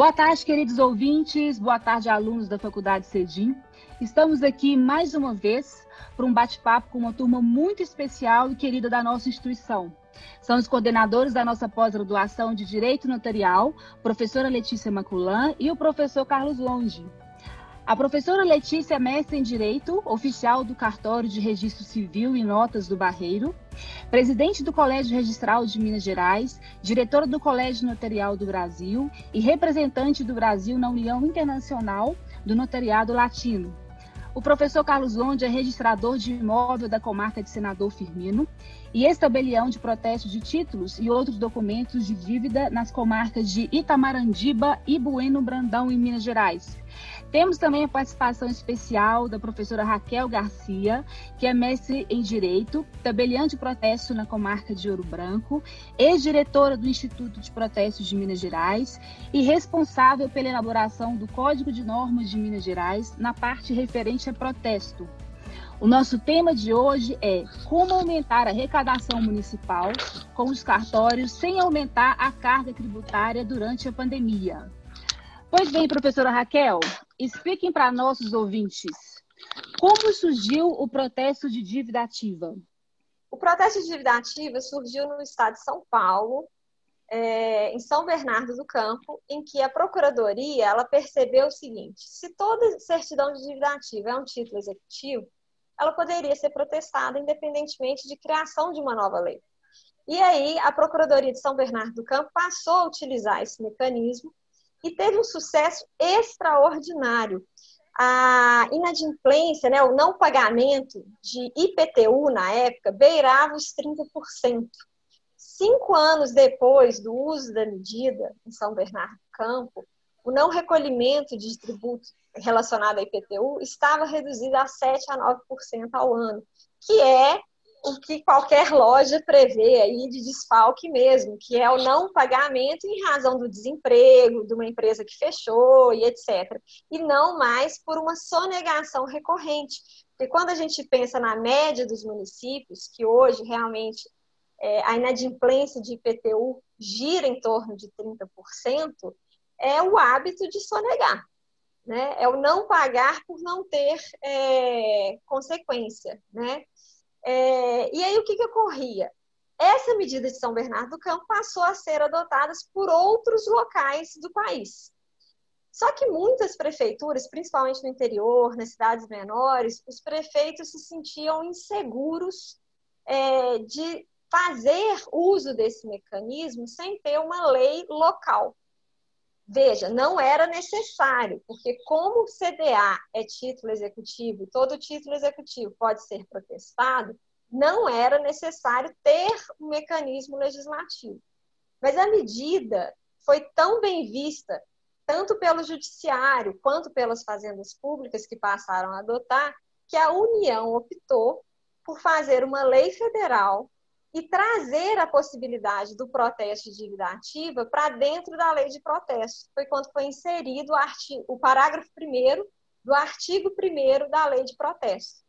Boa tarde, queridos ouvintes, boa tarde, alunos da Faculdade Cedim. Estamos aqui mais uma vez para um bate-papo com uma turma muito especial e querida da nossa instituição. São os coordenadores da nossa pós-graduação de Direito Notarial, professora Letícia Maculan e o professor Carlos Longe. A professora Letícia é mestre em Direito, oficial do Cartório de Registro Civil e Notas do Barreiro, presidente do Colégio Registral de Minas Gerais, diretora do Colégio Notarial do Brasil e representante do Brasil na União Internacional do Notariado Latino. O professor Carlos Londe é registrador de imóvel da comarca de Senador Firmino e ex-tabelião de protesto de títulos e outros documentos de dívida nas comarcas de Itamarandiba e Bueno Brandão, em Minas Gerais. Temos também a participação especial da professora Raquel Garcia, que é mestre em Direito, tabelião de protesto na comarca de Ouro Branco, ex-diretora do Instituto de Protestos de Minas Gerais e responsável pela elaboração do Código de Normas de Minas Gerais na parte referente a protesto. O nosso tema de hoje é como aumentar a arrecadação municipal com os cartórios sem aumentar a carga tributária durante a pandemia. Pois bem, professora Raquel, expliquem para nossos ouvintes como surgiu o protesto de dívida ativa. O protesto de dívida ativa surgiu no estado de São Paulo, é, em São Bernardo do Campo, em que a procuradoria ela percebeu o seguinte: se toda certidão de dívida ativa é um título executivo, ela poderia ser protestada independentemente de criação de uma nova lei. E aí a procuradoria de São Bernardo do Campo passou a utilizar esse mecanismo e teve um sucesso extraordinário. A inadimplência, né, o não pagamento de IPTU na época beirava os 30%. Cinco anos depois do uso da medida em São Bernardo do Campo, o não recolhimento de tributo relacionado à IPTU estava reduzido a 7 a 9% ao ano, que é o que qualquer loja prevê aí de desfalque mesmo, que é o não pagamento em razão do desemprego, de uma empresa que fechou e etc. E não mais por uma sonegação recorrente. Porque quando a gente pensa na média dos municípios, que hoje realmente é, a inadimplência de IPTU gira em torno de 30%, é o hábito de sonegar. Né? É o não pagar por não ter é, consequência. Né? É, e aí o que, que ocorria? Essa medida de São Bernardo do Campo passou a ser adotada por outros locais do país. Só que muitas prefeituras, principalmente no interior, nas cidades menores, os prefeitos se sentiam inseguros é, de fazer uso desse mecanismo sem ter uma lei local. Veja, não era necessário, porque como o CDA é título executivo, todo título executivo pode ser protestado, não era necessário ter um mecanismo legislativo. Mas a medida foi tão bem vista, tanto pelo judiciário quanto pelas fazendas públicas que passaram a adotar, que a União optou por fazer uma lei federal e trazer a possibilidade do protesto de dívida ativa para dentro da lei de protesto. Foi quando foi inserido o, artigo, o parágrafo 1 do artigo 1 da lei de protesto.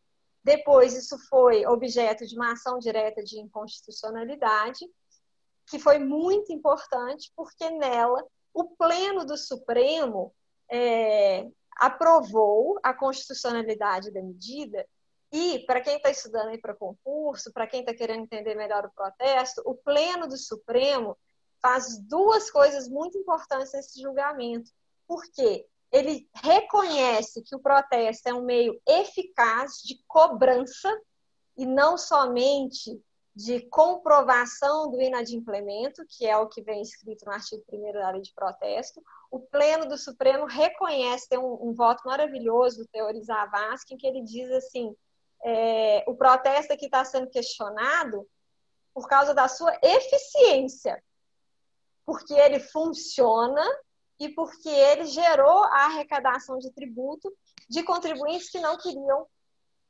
Depois, isso foi objeto de uma ação direta de inconstitucionalidade, que foi muito importante, porque nela o Pleno do Supremo é, aprovou a constitucionalidade da medida e, para quem está estudando para concurso, para quem está querendo entender melhor o protesto, o Pleno do Supremo faz duas coisas muito importantes nesse julgamento. Por quê? Ele reconhece que o protesto é um meio eficaz de cobrança e não somente de comprovação do inadimplemento, que é o que vem escrito no artigo 1 da lei de protesto. O Pleno do Supremo reconhece, tem um, um voto maravilhoso do Teori Zavascki, em que ele diz assim, é, o protesto aqui está sendo questionado por causa da sua eficiência, porque ele funciona e porque ele gerou a arrecadação de tributo de contribuintes que não queriam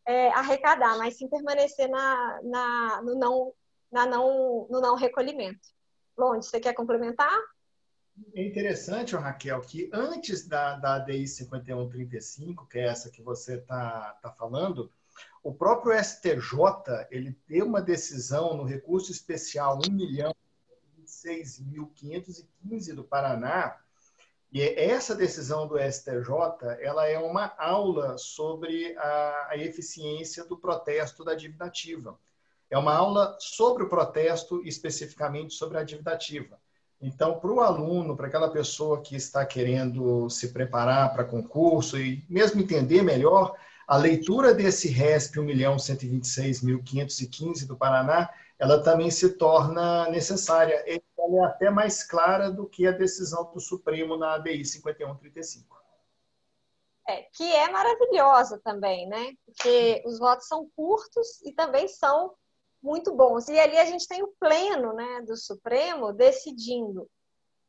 é, arrecadar, mas sim permanecer na, na, no, não, na não, no não recolhimento. Longe, você quer complementar? É interessante, Raquel, que antes da, da ADI 5135, que é essa que você está tá falando, o próprio STJ ele deu uma decisão no recurso especial 1 milhão 26.515 do Paraná, E essa decisão do STJ, ela é uma aula sobre a, a eficiência do protesto da dívida ativa. É uma aula sobre o protesto, especificamente sobre a dívida ativa. Então, para o aluno, para aquela pessoa que está querendo se preparar para concurso e mesmo entender melhor, a leitura desse RESP 1.126.515 do Paraná, ela também se torna necessária ela é até mais clara do que a decisão do Supremo na ADI 5135. É, que é maravilhosa também, né? Porque os votos são curtos e também são muito bons. E ali a gente tem o pleno né, do Supremo decidindo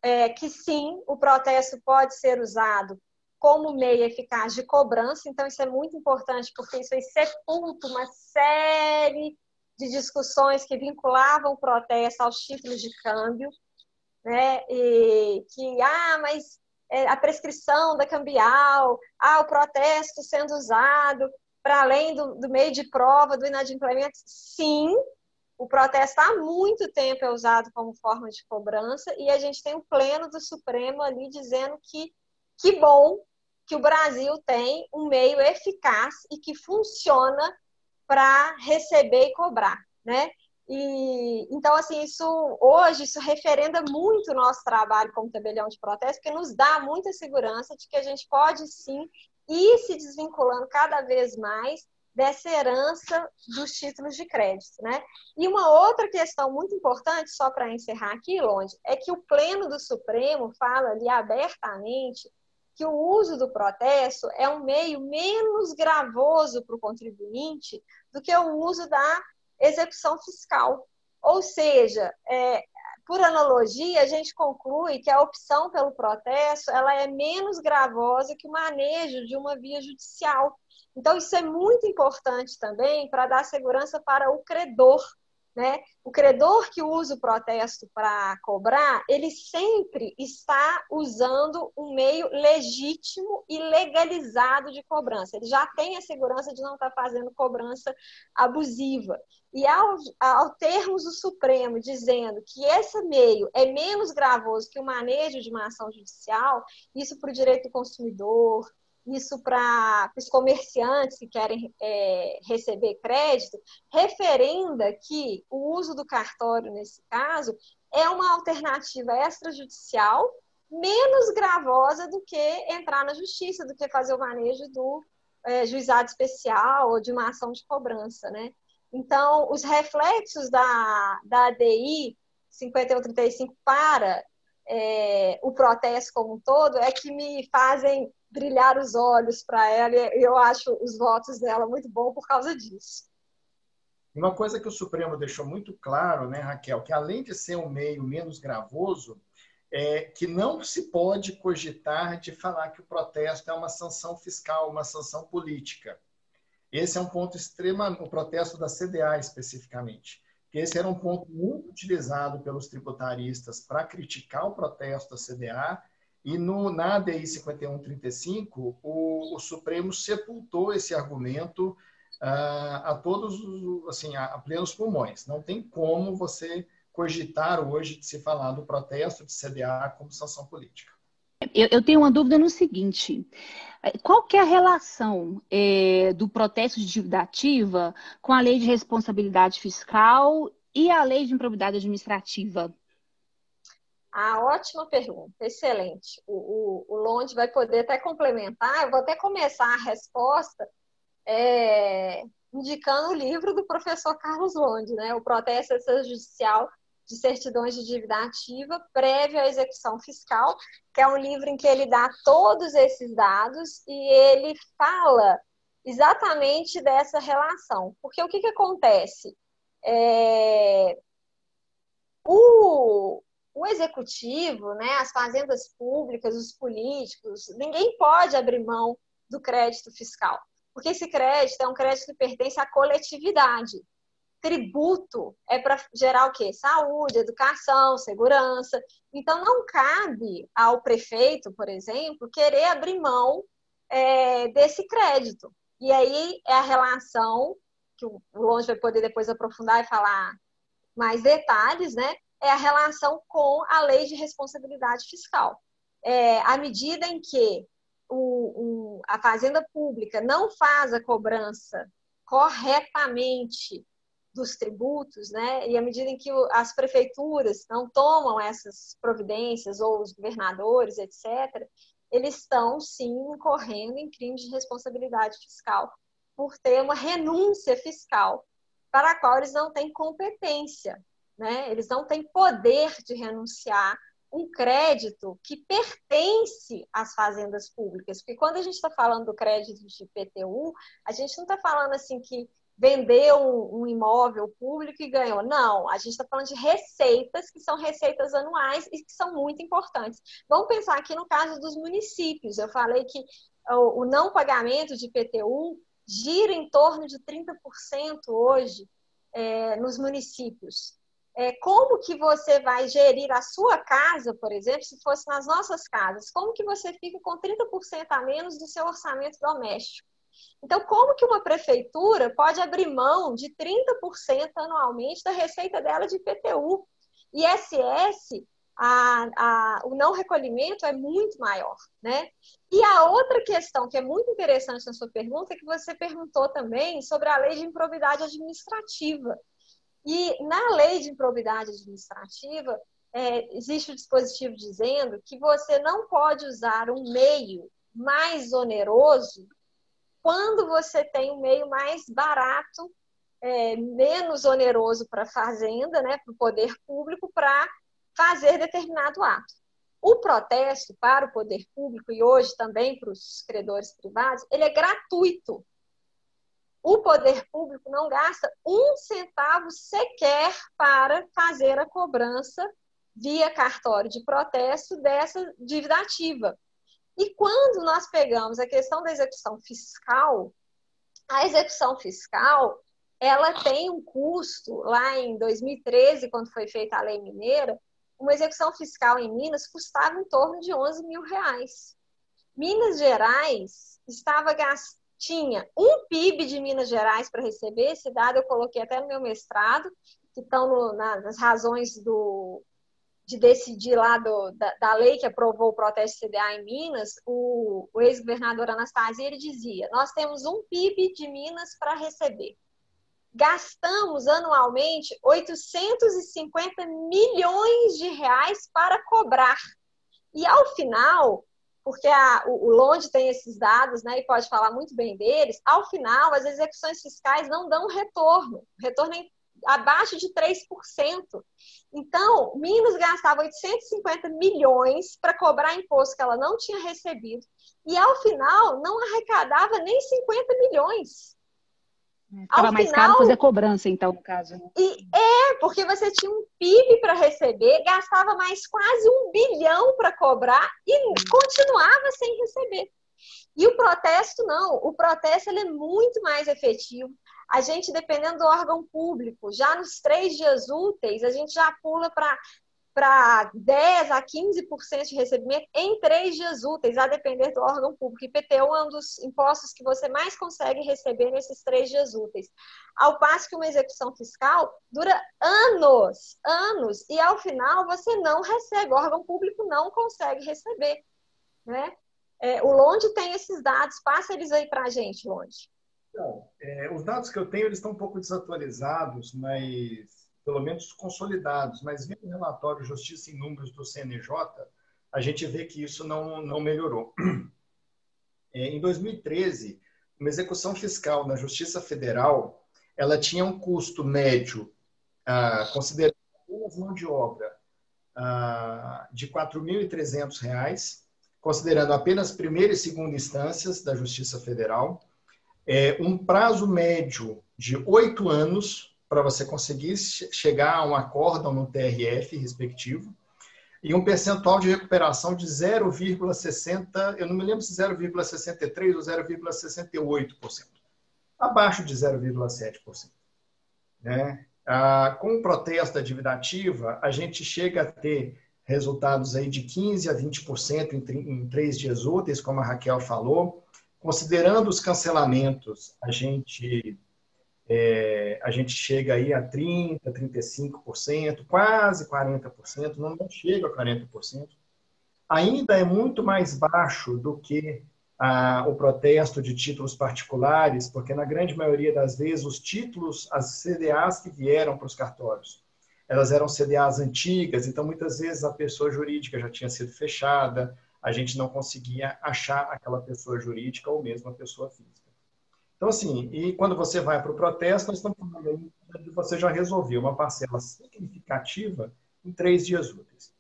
é, que sim, o protesto pode ser usado como meio eficaz de cobrança, então isso é muito importante, porque isso aí sepulta uma série de discussões que vinculavam o protesto aos títulos de câmbio, né? E que, ah, mas é, a prescrição da cambial, ah, o protesto sendo usado para além do, do, meio de prova do inadimplemento, sim, o protesto há muito tempo é usado como forma de cobrança e a gente tem o pleno do Supremo ali dizendo que que bom que o Brasil tem um meio eficaz e que funciona para receber e cobrar, né? E, então, assim, isso hoje isso referenda muito o nosso trabalho como tabelião de protesto, porque nos dá muita segurança de que a gente pode sim ir se desvinculando cada vez mais dessa herança dos títulos de crédito, né? E uma outra questão muito importante, só para encerrar aqui, Longe, é que o Pleno do Supremo fala ali abertamente que o uso do protesto é um meio menos gravoso para o contribuinte do que o uso da execução fiscal. Ou seja, é, por analogia, a gente conclui que a opção pelo protesto ela é menos gravosa que o manejo de uma via judicial. Então, isso é muito importante também para dar segurança para o credor, né? O credor que usa o protesto para cobrar, ele sempre está usando um meio legítimo e legalizado de cobrança. Ele já tem a segurança de não estar fazendo cobrança abusiva. E ao, ao termos o Supremo dizendo que esse meio é menos gravoso que o manejo de uma ação judicial, isso para o direito do consumidor, isso para os comerciantes que querem é, receber crédito, referenda que o uso do cartório, nesse caso, é uma alternativa extrajudicial menos gravosa do que entrar na justiça, do que fazer o manejo do é, juizado especial ou de uma ação de cobrança, né? Então, os reflexos da, da ADI 5135 para é, o protesto como um todo é que me fazem brilhar os olhos para ela e eu acho os votos dela muito bom por causa disso. Uma coisa que o Supremo deixou muito claro, né, Raquel, que além de ser um meio menos gravoso, é que não se pode cogitar de falar que o protesto é uma sanção fiscal, uma sanção política. Esse é um ponto extremamente, o protesto da CDA especificamente, que esse era um ponto muito utilizado pelos tributaristas para criticar o protesto da CDA e no, na ADI 5135, o, o Supremo sepultou esse argumento uh, a todos, assim, a, a plenos pulmões. Não tem como você cogitar hoje de se falar do protesto de CDA como sanção política. Eu, eu tenho uma dúvida no seguinte: qual que é a relação é, do protesto de dívida ativa com a lei de responsabilidade fiscal e a lei de improbidade administrativa? Ah, ótima pergunta, excelente. O, o, o Londe vai poder até complementar, eu vou até começar a resposta é, indicando o livro do professor Carlos Londe, né? O protesto judicial de certidões de dívida ativa prévia à execução fiscal, que é um livro em que ele dá todos esses dados e ele fala exatamente dessa relação. Porque o que, que acontece? É... O, o executivo, né, as fazendas públicas, os políticos, ninguém pode abrir mão do crédito fiscal, porque esse crédito é um crédito que pertence à coletividade. Tributo é para gerar o quê? Saúde, educação, segurança. Então, não cabe ao prefeito, por exemplo, querer abrir mão é, desse crédito. E aí é a relação, que o Longe vai poder depois aprofundar e falar mais detalhes, né? é a relação com a lei de responsabilidade fiscal. é, à medida em que o, o, a fazenda pública não faz a cobrança corretamente dos tributos, né? E à medida em que as prefeituras não tomam essas providências ou os governadores, etc., eles estão sim incorrendo em crimes de responsabilidade fiscal por ter uma renúncia fiscal para a qual eles não têm competência, né? Eles não têm poder de renunciar um crédito que pertence às fazendas públicas. Porque quando a gente está falando do crédito de IPTU, a gente não está falando assim que vendeu um, um, imóvel público e ganhou. Não, a gente está falando de receitas que são receitas anuais e que são muito importantes. Vamos pensar aqui no caso dos municípios. Eu falei que o, o não pagamento de IPTU gira em torno de 30% hoje é, nos municípios é, como que você vai gerir a sua casa, por exemplo, se fosse nas nossas casas? Como que você fica com 30% a menos do seu orçamento doméstico? Então, como que uma prefeitura pode abrir mão de 30% anualmente da receita dela de IPTU? ISS, a, a, o não recolhimento é muito maior, né? E a outra questão que é muito interessante na sua pergunta é que você perguntou também sobre a lei de improvidade administrativa. E na lei de improbidade administrativa, é, existe o dispositivo dizendo que você não pode usar um meio mais oneroso quando você tem um meio mais barato, é, menos oneroso para a fazenda, né, para o poder público, para fazer determinado ato. O protesto para o poder público e hoje também para os credores privados, ele é gratuito o poder público não gasta um centavo sequer para fazer a cobrança via cartório de protesto dessa dívida ativa. E quando nós pegamos a questão da execução fiscal, a execução fiscal ela tem um custo lá em 2013, quando foi feita a lei mineira, uma execução fiscal em Minas custava em torno de 11 mil reais. Minas Gerais estava gastando tinha um PIB de Minas Gerais para receber, esse dado eu coloquei até no meu mestrado, que estão nas razões do, de decidir lá do, da, da, lei que aprovou o protesto CDA em Minas, o, o ex-governador Anastasia ele dizia: nós temos um PIB de Minas para receber. Gastamos anualmente 850 milhões de reais para cobrar. E ao final, porque a, o, o Londe tem esses dados né, e pode falar muito bem deles, ao final, as execuções fiscais não dão retorno. Retorno é abaixo de 3%. Então, Minas gastava 850 milhões para cobrar imposto que ela não tinha recebido e, ao final, não arrecadava nem 50 milhões. Ficava mais final, caro fazer cobrança, então, no caso. Né? E é, porque você tinha um PIB para receber, gastava mais quase um bilhão para cobrar e continuava sem receber. E o protesto não, o protesto ele é muito mais efetivo. A gente, dependendo do órgão público, já nos três dias úteis, a gente já pula para para 10% a 15% de recebimento em três dias úteis, a depender do órgão público. IPTU é um dos impostos que você mais consegue receber nesses três dias úteis. Ao passo que uma execução fiscal dura anos, anos, e ao final você não recebe, o órgão público não consegue receber. Né? É, o Londe tem esses dados, passa eles aí para a gente, Londe. Então, é, os dados que eu tenho, eles estão um pouco desatualizados, mas pelo menos consolidados, mas vendo o relatório Justiça em Números do CNJ, a gente vê que isso não, não melhorou. É, em 2013, uma execução fiscal na Justiça Federal, ela tinha um custo médio, ah, considerando mão de obra, ah, de R$ 4.300, considerando apenas primeira e segunda instâncias da Justiça Federal, é, um prazo médio de oito anos para você conseguir chegar a um acórdão no TRF respectivo e um percentual de recuperação de 0,60, eu não me lembro se 0,63 ou 0,68%, abaixo de 0,7%. Né? Ah, com o protesto da dívida ativa, a gente chega a ter resultados aí de 15% a 20% em, em três dias úteis, como a Raquel falou. Considerando os cancelamentos, a gente é, a gente chega aí a 30%, 35%, quase 40%, não, não chega a 40%. ainda é muito mais baixo do que ah, o protesto de títulos particulares, porque na grande maioria das vezes os títulos, as CDAs que vieram para os cartórios, elas eram CDAs antigas, então muitas vezes a pessoa jurídica já tinha sido fechada, a gente não conseguia achar aquela pessoa jurídica ou mesmo a pessoa física. Então, assim, e quando você vai para o protesto, nós estamos falando aí de você já resolveu uma parcela significativa em três dias úteis.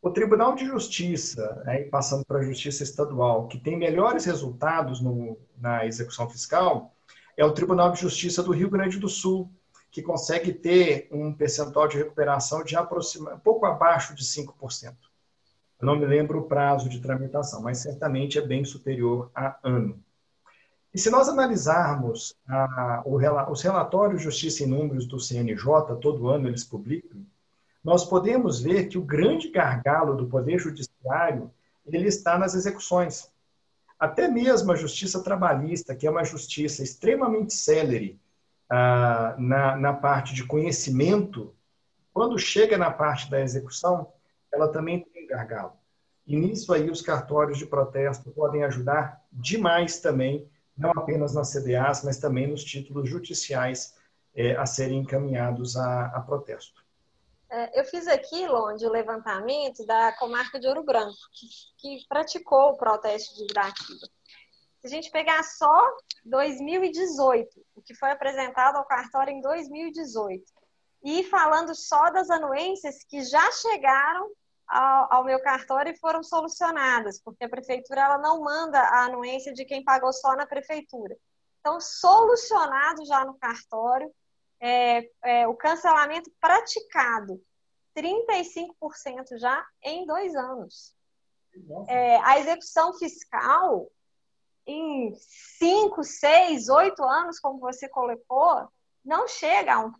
O Tribunal de Justiça, né, passando para a Justiça Estadual, que tem melhores resultados no, na execução fiscal, é o Tribunal de Justiça do Rio Grande do Sul, que consegue ter um percentual de recuperação de aproximadamente pouco abaixo de 5%. Eu não me lembro o prazo de tramitação, mas certamente é bem superior a ano. E se nós analisarmos a, o, os relatórios Justiça e Números do CNJ, todo ano eles publicam, nós podemos ver que o grande gargalo do Poder Judiciário ele está nas execuções. Até mesmo a Justiça Trabalhista, que é uma justiça extremamente célere ah, na, na parte de conhecimento, quando chega na parte da execução, ela também tem gargalo. E nisso aí os cartórios de protesto podem ajudar demais também, não apenas nas CDAs, mas também nos títulos judiciais é, a serem encaminhados a, a protesto. É, eu fiz aqui, Londe, o levantamento da comarca de Ouro Branco, que, que praticou o protesto de ativa. Se a gente pegar só 2018, o que foi apresentado ao cartório em 2018, e falando só das anuências que já chegaram ao, ao, meu cartório e foram solucionadas, porque a prefeitura ela não manda a anuência de quem pagou só na prefeitura. Então, solucionado já no cartório, é, é, o cancelamento praticado, 35% já em dois anos. É, a execução fiscal, em 5, 6, 8 anos, como você colocou, não chega a 1%.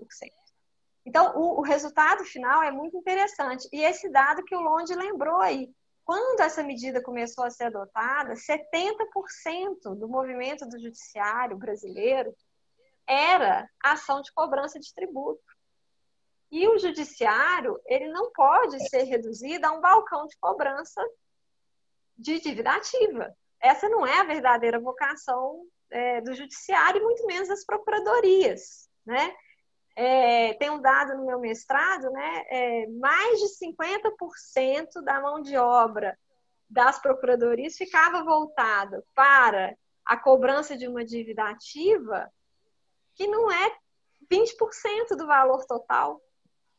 Então, o, o, resultado final é muito interessante. E esse dado que o Londe lembrou aí. Quando essa medida começou a ser adotada, 70% do movimento do judiciário brasileiro era ação de cobrança de tributo. E o judiciário, ele não pode ser reduzido a um balcão de cobrança de dívida ativa. Essa não é a verdadeira vocação é, do judiciário, e muito menos das procuradorias, né? É, tem um dado no meu mestrado, né? É, mais de 50% da mão de obra das procuradorias ficava voltada para a cobrança de uma dívida ativa que não é 20% do valor total.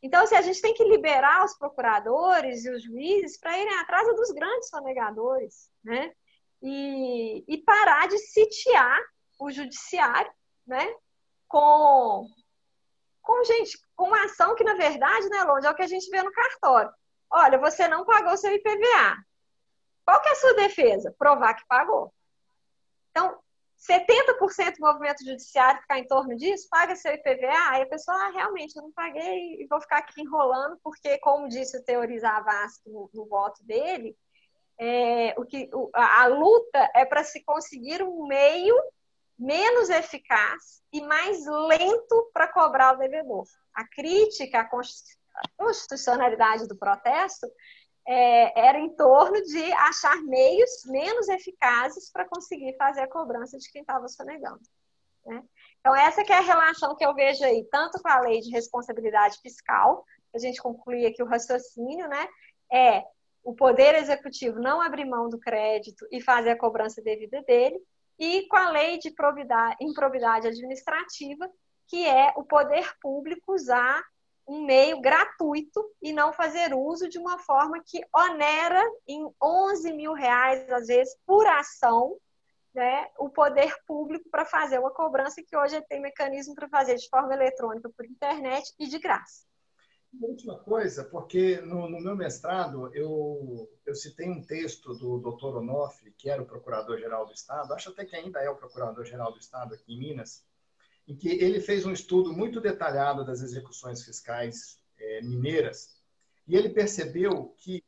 Então, assim, a gente tem que liberar os procuradores e os juízes para irem atrás dos grandes sonegadores, né? E, e parar de sitiar o judiciário, né? Com, com gente, com uma ação que, na verdade, né, Longe, é o que a gente vê no cartório. Olha, você não pagou seu IPVA. Qual que é a sua defesa? Provar que pagou. Então, 70% do movimento judiciário ficar em torno disso, paga seu IPVA, aí a pessoa, ah, realmente, eu não paguei e vou ficar aqui enrolando, porque, como disse o Teorizar Vasco no, no voto dele, é, o que, o, a, a luta é para se conseguir um meio menos eficaz e mais lento para cobrar o devedor. A crítica à constitucionalidade do protesto é, era em torno de achar meios menos eficazes para conseguir fazer a cobrança de quem estava sonegando. Né? Então, essa que é a relação que eu vejo aí, tanto com a lei de responsabilidade fiscal, a gente conclui aqui o raciocínio, né? É o poder executivo não abrir mão do crédito e fazer a cobrança devida dele, e com a lei de improvidade administrativa, que é o poder público usar um meio gratuito e não fazer uso de uma forma que onera em 11 mil reais, às vezes, por ação, né, o poder público para fazer uma cobrança que hoje tem mecanismo para fazer de forma eletrônica por internet e de graça. Uma última coisa, porque no, no, meu mestrado eu, eu citei um texto do Dr. Onofre, que era o Procurador-Geral do Estado, acho até que ainda é o Procurador-Geral do Estado aqui em Minas, em que ele fez um estudo muito detalhado das execuções fiscais é, mineiras e ele percebeu que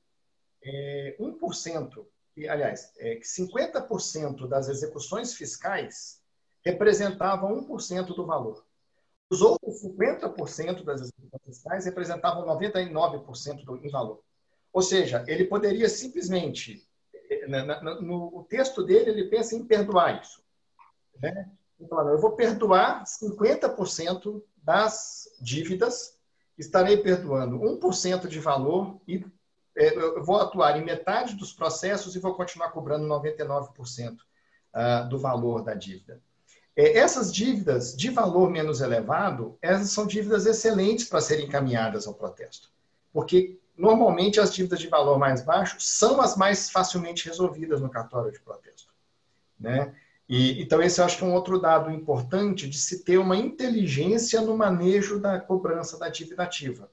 é, 1%, que, aliás, é, que 50% das execuções fiscais representavam 1% do valor. Os outros 50% das execuções fiscais representavam 99% do, valor. Ou seja, ele poderia simplesmente, no, no texto dele, ele pensa em perdoar isso. Né? Então, eu vou perdoar 50% das dívidas, estarei perdoando 1% de valor e é, eu vou atuar em metade dos processos e vou continuar cobrando 99% ah, do valor da dívida. É, essas dívidas de valor menos elevado, essas são dívidas excelentes para serem encaminhadas ao protesto. Porque, normalmente, as dívidas de valor mais baixo são as mais facilmente resolvidas no cartório de protesto. Né? E, então, esse eu acho que é um outro dado importante de se ter uma inteligência no manejo da cobrança da dívida ativa.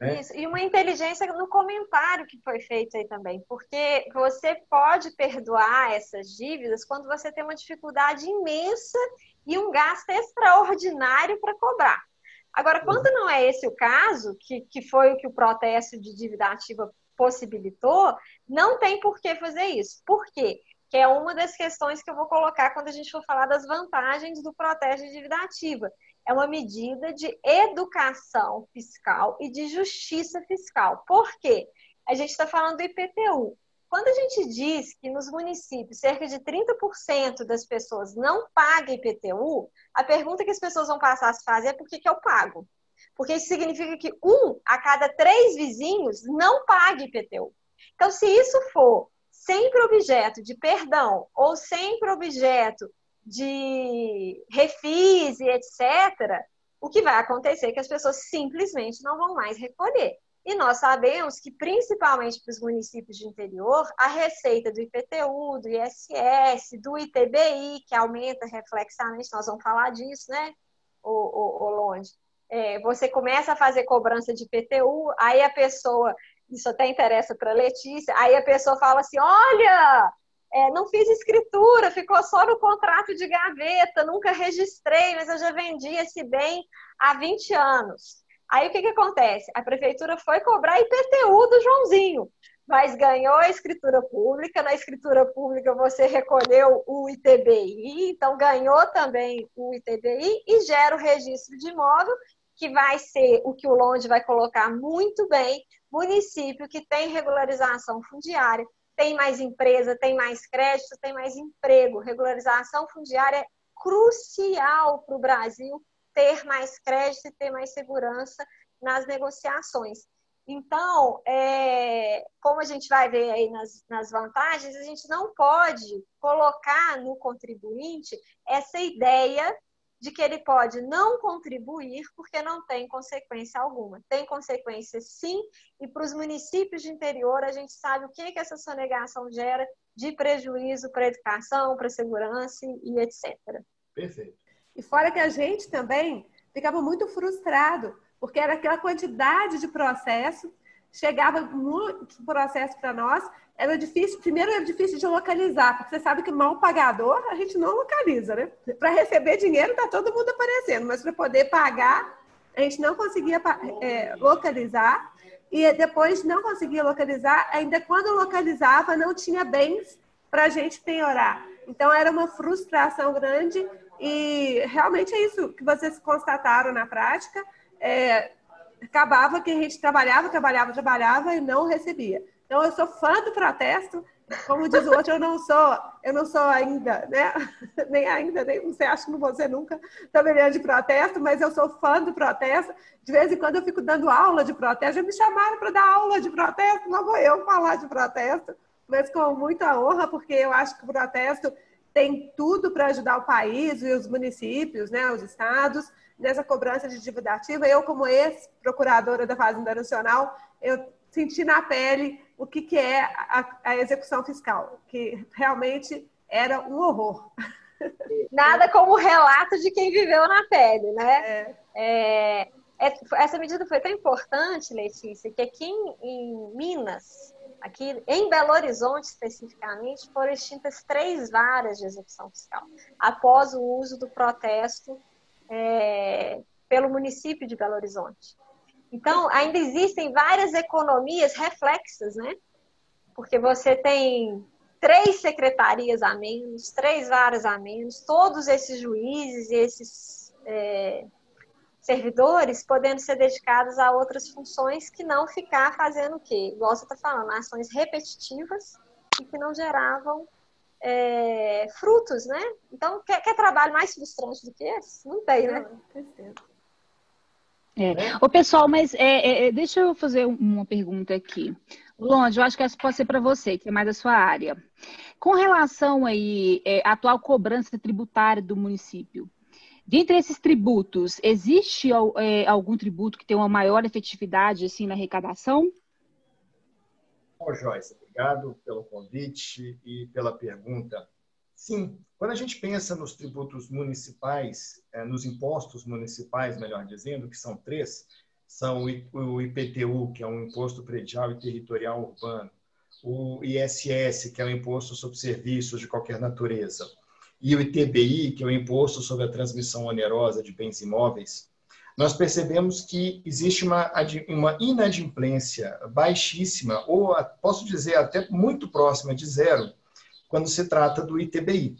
Né? Isso, e uma inteligência no comentário que foi feito aí também, porque você pode perdoar essas dívidas quando você tem uma dificuldade imensa e um gasto extraordinário para cobrar. Agora, quando não é esse o caso, que, que foi o que o protesto de dívida ativa possibilitou, não tem por que fazer isso. Por quê? Que é uma das questões que eu vou colocar quando a gente for falar das vantagens do protesto de dívida ativa é uma medida de educação fiscal e de justiça fiscal. Por quê? A gente está falando do IPTU. Quando a gente diz que nos municípios cerca de 30% das pessoas não pagam IPTU, a pergunta que as pessoas vão passar a se fazer é por que, que eu pago? Porque isso significa que um a cada três vizinhos não paga IPTU. Então, se isso for sempre objeto de perdão ou sempre objeto de refis e etc., o que vai acontecer é que as pessoas simplesmente não vão mais recolher. E nós sabemos que, principalmente para os municípios de interior, a receita do IPTU, do ISS, do ITBI, que aumenta reflexamente, nós vamos falar disso, né, o, o, Longe? É, você começa a fazer cobrança de IPTU, aí a pessoa, isso até interessa para a Letícia, aí a pessoa fala assim: olha, é, não fiz escritura, ficou só no contrato de gaveta, nunca registrei, mas eu já vendi esse bem há 20 anos. Aí o que, que acontece? A prefeitura foi cobrar IPTU do Joãozinho, mas ganhou a escritura pública. Na escritura pública você recolheu o ITBI, então ganhou também o ITBI e gera o registro de imóvel, que vai ser o que o Londe vai colocar muito bem, município que tem regularização fundiária, tem mais empresa, tem mais crédito, tem mais emprego. Regularização fundiária é crucial para o Brasil ter mais crédito e ter mais segurança nas negociações. Então, é, como a gente vai ver aí nas, nas vantagens, a gente não pode colocar no contribuinte essa ideia de que ele pode não contribuir porque não tem consequência alguma. Tem consequência sim, e para os municípios de interior a gente sabe o que, que essa sonegação gera de prejuízo para a educação, para a segurança e etc. Perfeito. E fora que a gente também ficava muito frustrado, porque era aquela quantidade de processo, chegava muito processo para nós, era difícil, primeiro era difícil de localizar, porque você sabe que mal pagador a gente não localiza, né? Para receber dinheiro tá todo mundo aparecendo, mas para poder pagar a gente não conseguia é, localizar e depois não conseguia localizar, ainda quando localizava não tinha bens para a gente penhorar. Então era uma frustração grande e realmente é isso que vocês constataram na prática. É, acabava que a gente trabalhava, trabalhava, trabalhava e não recebia. Então, eu sou fã do protesto. Como diz o outro, eu não sou, eu não sou ainda, né? Nem ainda, nem você acha que não vou ser nunca tabelião de protesto, mas eu sou fã do protesto. De vez em quando eu fico dando aula de protesto. Já me chamaram para dar aula de protesto, não vou eu falar de protesto, mas com muita honra, porque eu acho que o protesto tem tudo para ajudar o país e os municípios, né, os estados, nessa cobrança de dívida ativa. Eu, como ex-procuradora da Fazenda Nacional, eu senti na pele o que, que é a, a execução fiscal, que realmente era um horror. Nada como o relato de quem viveu na pele, né? É. É, é essa medida foi tão importante, Letícia, que aqui em, em, Minas, aqui em Belo Horizonte especificamente, foram extintas três varas de execução fiscal, após o uso do protesto é, pelo município de Belo Horizonte. Então, ainda existem várias economias reflexas, né? Porque você tem três secretarias a menos, três varas a menos, todos esses juízes e esses é, servidores, podendo ser dedicados a outras funções que não ficar fazendo o quê? Igual você está falando, ações repetitivas e que não geravam é, frutos, né? Então, quer, quer, trabalho mais frustrante do que esse? Não tem, né? É. Ô, pessoal, mas é, é, deixa eu fazer uma pergunta aqui. Longe, eu acho que essa pode ser para você, que é mais da sua área. Com relação aí é, à atual cobrança tributária do município, dentre esses tributos, existe é, algum tributo que tem uma maior efetividade assim na arrecadação? Bom, Joyce, obrigado pelo convite e pela pergunta. Sim, quando a gente pensa nos tributos municipais, é, nos impostos municipais, melhor dizendo, que são três, são o IPTU, que é um imposto predial e territorial urbano, o ISS, que é um imposto sobre serviços de qualquer natureza, e o ITBI, que é o imposto sobre a transmissão onerosa de bens imóveis, nós percebemos que existe uma, uma inadimplência baixíssima, ou posso dizer até muito próxima de zero, quando se trata do ITBI.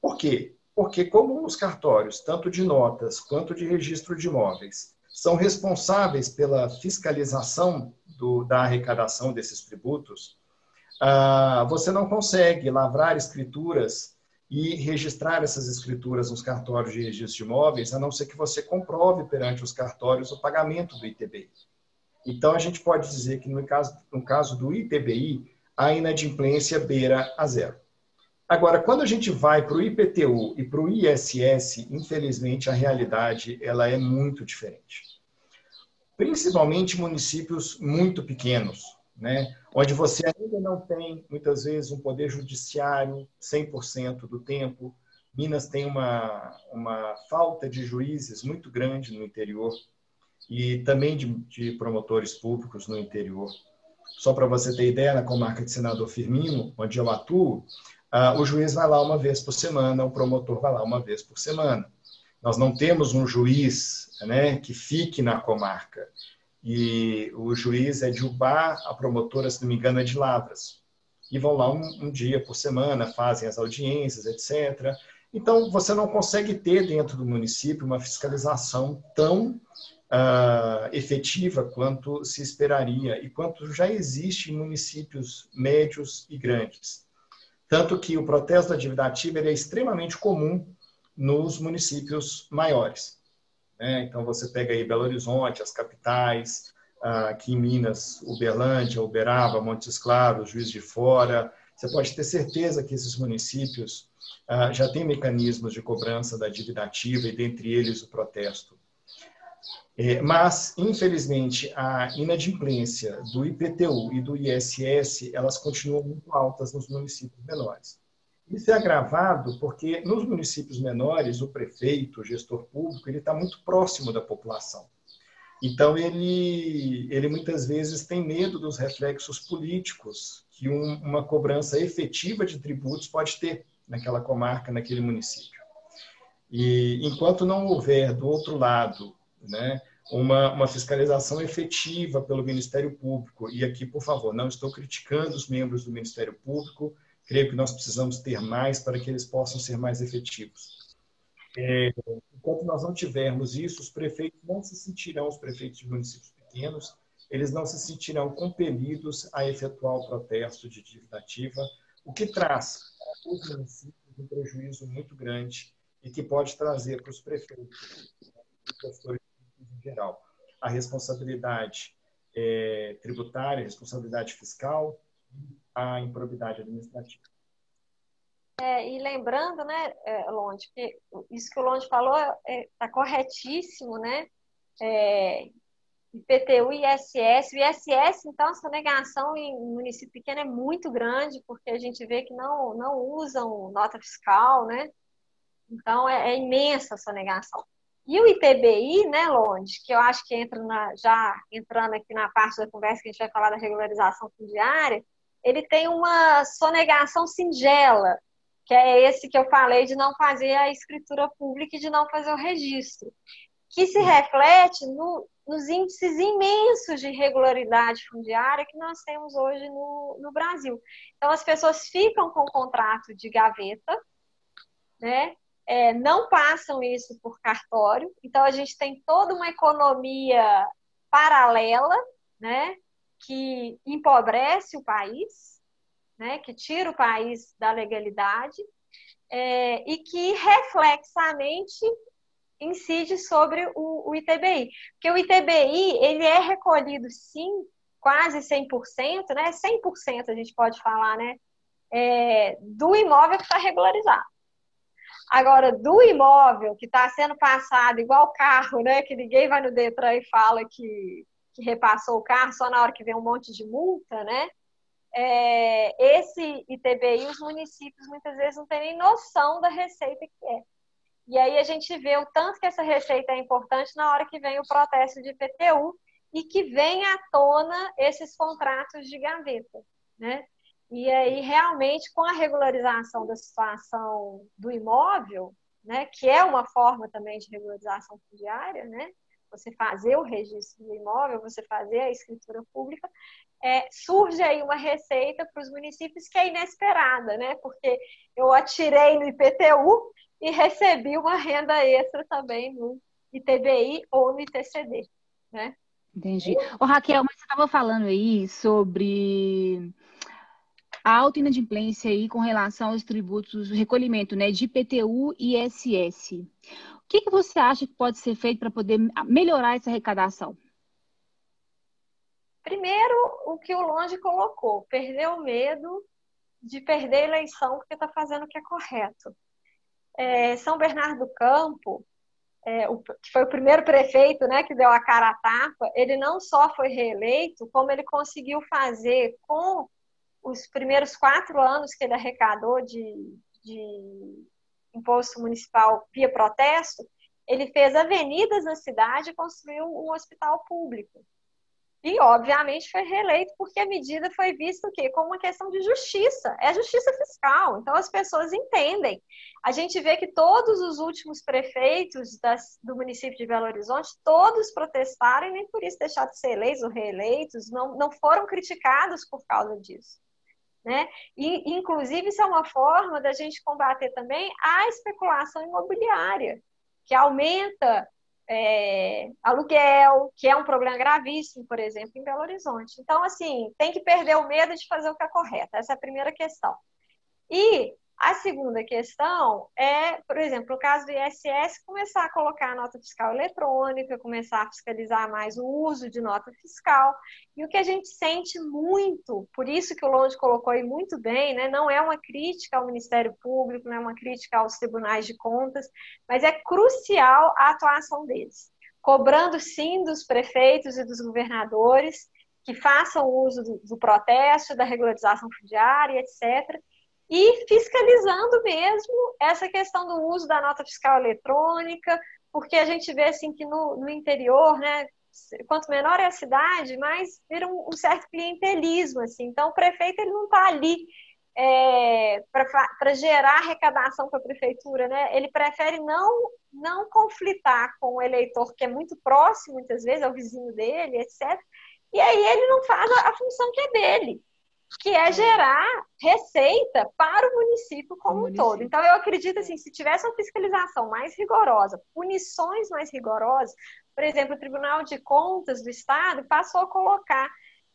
Por quê? Porque, como os cartórios, tanto de notas quanto de registro de imóveis, são responsáveis pela fiscalização do, da arrecadação desses tributos, ah, você não consegue lavrar escrituras e registrar essas escrituras nos cartórios de registro de imóveis, a não ser que você comprove perante os cartórios o pagamento do ITBI. Então, a gente pode dizer que no caso, no caso do ITBI, a inadimplência beira a zero. Agora, quando a gente vai para o IPTU e para o ISS, infelizmente a realidade ela é muito diferente. Principalmente municípios muito pequenos, né? onde você ainda não tem, muitas vezes, um poder judiciário 100% do tempo. Minas tem uma, uma falta de juízes muito grande no interior e também de, de promotores públicos no interior. Só para você ter ideia, na comarca de Senador Firmino, onde eu atuo, uh, o juiz vai lá uma vez por semana, o promotor vai lá uma vez por semana. Nós não temos um juiz né, que fique na comarca. E o juiz é de Ubá, a promotora, se não me engano, é de Lavras. E vão lá um, um dia por semana, fazem as audiências, etc. Então, você não consegue ter dentro do município uma fiscalização tão uh, efetiva quanto se esperaria e quanto já existe em municípios médios e grandes. Tanto que o protesto da dívida ativa é extremamente comum nos municípios maiores. Né? Então, você pega aí Belo Horizonte, as capitais, uh, aqui em Minas, Uberlândia, Uberaba, Montes Claros, Juiz de Fora. Você pode ter certeza que esses municípios uh, já têm mecanismos de cobrança da dívida ativa e, dentre eles, o protesto. É, mas, infelizmente, a inadimplência do IPTU e do ISS, elas continuam muito altas nos municípios menores. Isso é agravado porque nos municípios menores, o prefeito, o gestor público, ele está muito próximo da população. Então, ele, ele muitas vezes tem medo dos reflexos políticos que um, uma cobrança efetiva de tributos pode ter naquela comarca, naquele município. E enquanto não houver, do outro lado, né, uma, uma fiscalização efetiva pelo Ministério Público. E aqui, por favor, não estou criticando os membros do Ministério Público, creio que nós precisamos ter mais para que eles possam ser mais efetivos. É, enquanto nós não tivermos isso, os prefeitos não se sentirão, os prefeitos de municípios pequenos, eles não se sentirão compelidos a efetuar o protesto de dívida ativa, o que traz para os municípios um prejuízo muito grande e que pode trazer para os prefeitos, gestores em geral. A responsabilidade é, tributária, responsabilidade fiscal a improbidade administrativa. É, e lembrando, né, é, Londe, que isso que o Londe falou está é, tá corretíssimo, né? É, IPTU e ISS. O ISS, então, essa negação em município pequeno é muito grande, porque a gente vê que não, não usam nota fiscal, né? Então, é, é imensa essa negação. E o ITBI, né, Londe, que eu acho que entra na, já entrando aqui na parte da conversa que a gente vai falar da regularização fundiária, ele tem uma sonegação singela, que é esse que eu falei de não fazer a escritura pública e de não fazer o registro, que se reflete no, nos índices imensos de irregularidade fundiária que nós temos hoje no, no Brasil. Então, as pessoas ficam com o contrato de gaveta, né? é, não passam isso por cartório. Então, a gente tem toda uma economia paralela, né, que empobrece o país, né, que tira o país da legalidade é, e que reflexamente incide sobre o, o, ITBI. Porque o ITBI, ele é recolhido, sim, quase 100%, né? 100% a gente pode falar, né? É, do imóvel que está regularizado. Agora, do imóvel que está sendo passado igual carro, né? Que ninguém vai no Detran e fala que, que repassou o carro só na hora que vem um monte de multa, né? É, esse ITBI, os municípios muitas vezes não têm nem noção da receita que é. E aí a gente vê o tanto que essa receita é importante na hora que vem o protesto de IPTU e que vem à tona esses contratos de gaveta, né? E aí, realmente, com a regularização da situação do imóvel, né, que é uma forma também de regularização fundiária, né, você fazer o registro do imóvel, você fazer a escritura pública, é, surge aí uma receita para os municípios que é inesperada, né, porque eu atirei no IPTU e recebi uma renda extra também no ITBI ou no ITCD, né. Entendi. Ô, Raquel, mas você estava falando aí sobre a alta inadimplência aí com relação aos tributos, o recolhimento né, de IPTU e ISS. Que, que você acha que pode ser feito para poder melhorar essa arrecadação? Primeiro, o que o Longe colocou, perder o medo de perder a eleição porque está fazendo o que é correto. É, São Bernardo do Campo, é, o, que foi o primeiro prefeito né, que deu a cara à tapa, ele não só foi reeleito, como ele conseguiu fazer com os primeiros quatro anos que ele arrecadou de, de imposto municipal via protesto, ele fez avenidas na cidade e construiu um hospital público. E, obviamente, foi reeleito porque a medida foi vista o quê? como uma questão de justiça. É justiça fiscal. Então, as pessoas entendem. A gente vê que todos os últimos prefeitos das, do município de Belo Horizonte, todos protestaram e nem por isso deixaram de ser eleitos ou reeleitos, não, não foram criticados por causa disso. Né? E, inclusive, isso é uma forma da gente combater também a especulação imobiliária, que aumenta é, aluguel, que é um problema gravíssimo, por exemplo, em Belo Horizonte. Então, assim, tem que perder o medo de fazer o que é correto. Essa é a primeira questão. E a segunda questão é, por exemplo, o caso do ISS, começar a colocar a nota fiscal eletrônica, começar a fiscalizar mais o uso de nota fiscal. E o que a gente sente muito, por isso que o Longe colocou aí muito bem, né, não é uma crítica ao Ministério Público, não é uma crítica aos tribunais de contas, mas é crucial a atuação deles. Cobrando sim dos prefeitos e dos governadores que façam uso do, do protesto, da regularização fundiária, etc e fiscalizando mesmo essa questão do uso da nota fiscal eletrônica, porque a gente vê assim que no, no interior, né, quanto menor é a cidade, mais vira um, um certo clientelismo, assim. Então, o prefeito ele não está ali é, para gerar arrecadação para a prefeitura, né? Ele prefere não não conflitar com o eleitor que é muito próximo, muitas vezes, é o vizinho dele, etc. E aí ele não faz a, a função que é dele que é gerar receita para o município como o município. um todo. Então, eu acredito assim, se tivesse uma fiscalização mais rigorosa, punições mais rigorosas, por exemplo, o Tribunal de Contas do Estado passou a colocar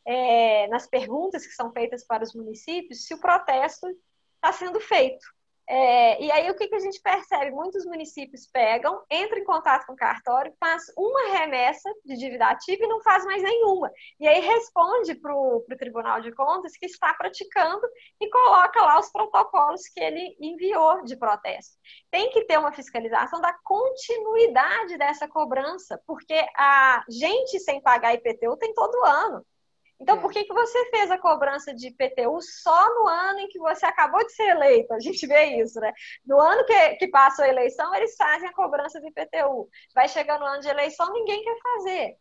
é, nas perguntas que são feitas para os municípios se o protesto está sendo feito. É, e aí o que, que a gente percebe? Muitos municípios pegam, entram em contato com o cartório, faz uma remessa de dívida ativa e não faz mais nenhuma. E aí responde para o Tribunal de Contas que está praticando e coloca lá os protocolos que ele enviou de protesto. Tem que ter uma fiscalização da continuidade dessa cobrança, porque a gente sem pagar IPTU tem todo ano. Então, é. por que, que você fez a cobrança de IPTU só no ano em que você acabou de ser eleito? A gente vê isso, né? No ano que, que passa a eleição, eles fazem a cobrança de IPTU. Vai chegar no ano de eleição, ninguém quer fazer.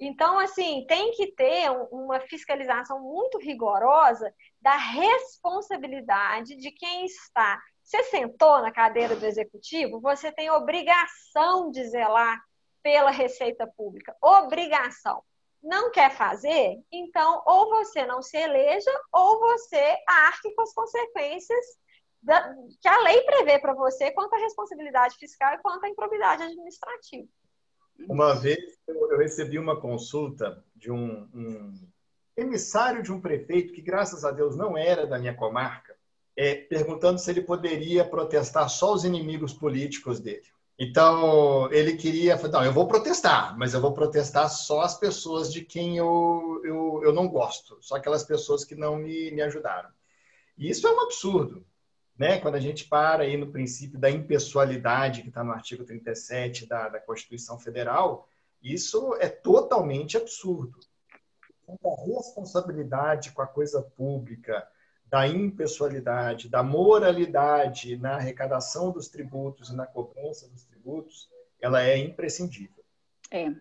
Então, assim, tem que ter uma fiscalização muito rigorosa da responsabilidade de quem está. Você sentou na cadeira do executivo, você tem obrigação de zelar pela receita pública. Obrigação não quer fazer, então ou você não se eleja ou você arque com as consequências da, que a lei prevê para você quanto à responsabilidade fiscal e quanto à improbidade administrativa. Uma vez eu recebi uma consulta de um, um emissário de um prefeito que, graças a Deus, não era da minha comarca, é, perguntando se ele poderia protestar só os inimigos políticos dele. Então, ele queria, não, eu vou protestar, mas eu vou protestar só as pessoas de quem eu, eu, eu não gosto, só aquelas pessoas que não me, me ajudaram. E isso é um absurdo, né? Quando a gente para aí no princípio da impessoalidade, que está no artigo 37 da, da Constituição Federal, isso é totalmente absurdo. Então, a responsabilidade com a coisa pública, da impessoalidade, da moralidade na arrecadação dos tributos e na cobrança dos tributos, ela é imprescindível. É.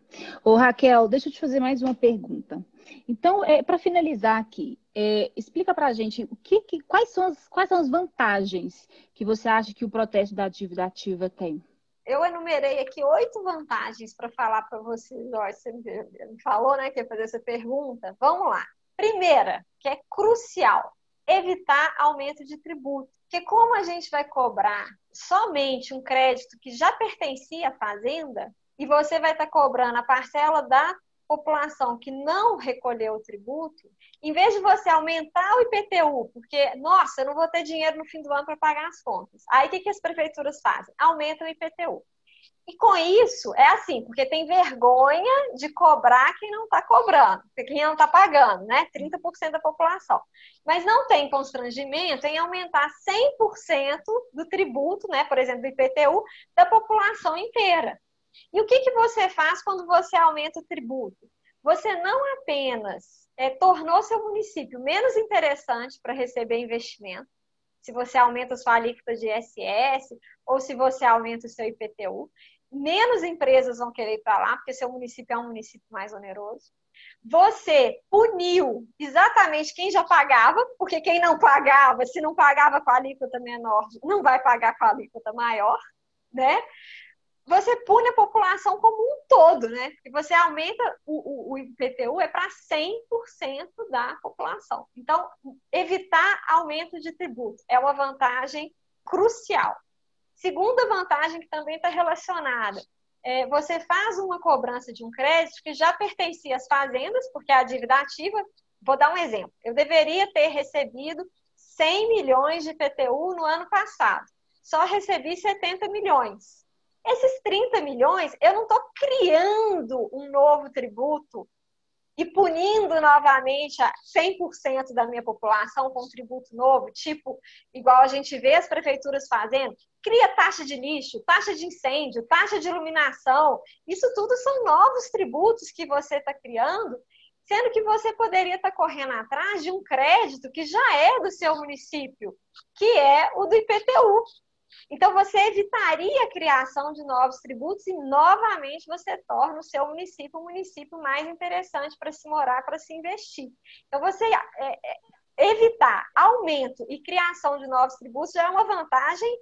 Ô, Raquel, deixa eu te fazer mais uma pergunta. Então, é, para finalizar aqui, é, explica para a gente o que, que, quais, são as, quais são as vantagens que você acha que o protesto da dívida ativa tem? Eu enumerei aqui oito vantagens para falar para vocês. Você me falou né, que ia fazer essa pergunta. Vamos lá. Primeira, que é crucial, evitar aumento de tributo. Porque como a gente vai cobrar somente um crédito que já pertencia à fazenda, e você vai estar cobrando a parcela da população que não recolheu o tributo, em vez de você aumentar o IPTU, porque, nossa, eu não vou ter dinheiro no fim do ano para pagar as contas. Aí o que, que as prefeituras fazem? Aumentam o IPTU. E com isso, é assim, porque tem vergonha de cobrar quem não está cobrando, quem não está pagando, né? 30% da população. Mas não tem constrangimento em aumentar 100% do tributo, né? Por exemplo, do IPTU, da população inteira. E o que, que você faz quando você aumenta o tributo? Você não apenas é, tornou seu município menos interessante para receber investimento, se você aumenta a sua alíquota de ISS ou se você aumenta o seu IPTU, menos empresas vão querer ir para lá, porque seu município é um município mais oneroso. Você puniu exatamente quem já pagava, porque quem não pagava, se não pagava com a alíquota menor, não vai pagar com a alíquota maior, né? Você pune a população como um todo, né? E você aumenta o, o, o IPTU é para 100% da população. Então, evitar aumento de tributo é uma vantagem crucial. Segunda vantagem que também está relacionada, é, você faz uma cobrança de um crédito que já pertencia às fazendas, porque a dívida ativa, vou dar um exemplo, eu deveria ter recebido 100 milhões de PTU no ano passado, só recebi 70 milhões. Esses 30 milhões, eu não estou criando um novo tributo e punindo novamente 100% da minha população com um tributo novo, tipo, igual a gente vê as prefeituras fazendo, cria taxa de lixo, taxa de incêndio, taxa de iluminação. Isso tudo são novos tributos que você está criando, sendo que você poderia estar tá correndo atrás de um crédito que já é do seu município, que é o do IPTU. Então, você evitaria a criação de novos tributos e, novamente, você torna o seu município um município mais interessante para se morar, para se investir. Então, você é, é, evitar aumento e criação de novos tributos já é uma vantagem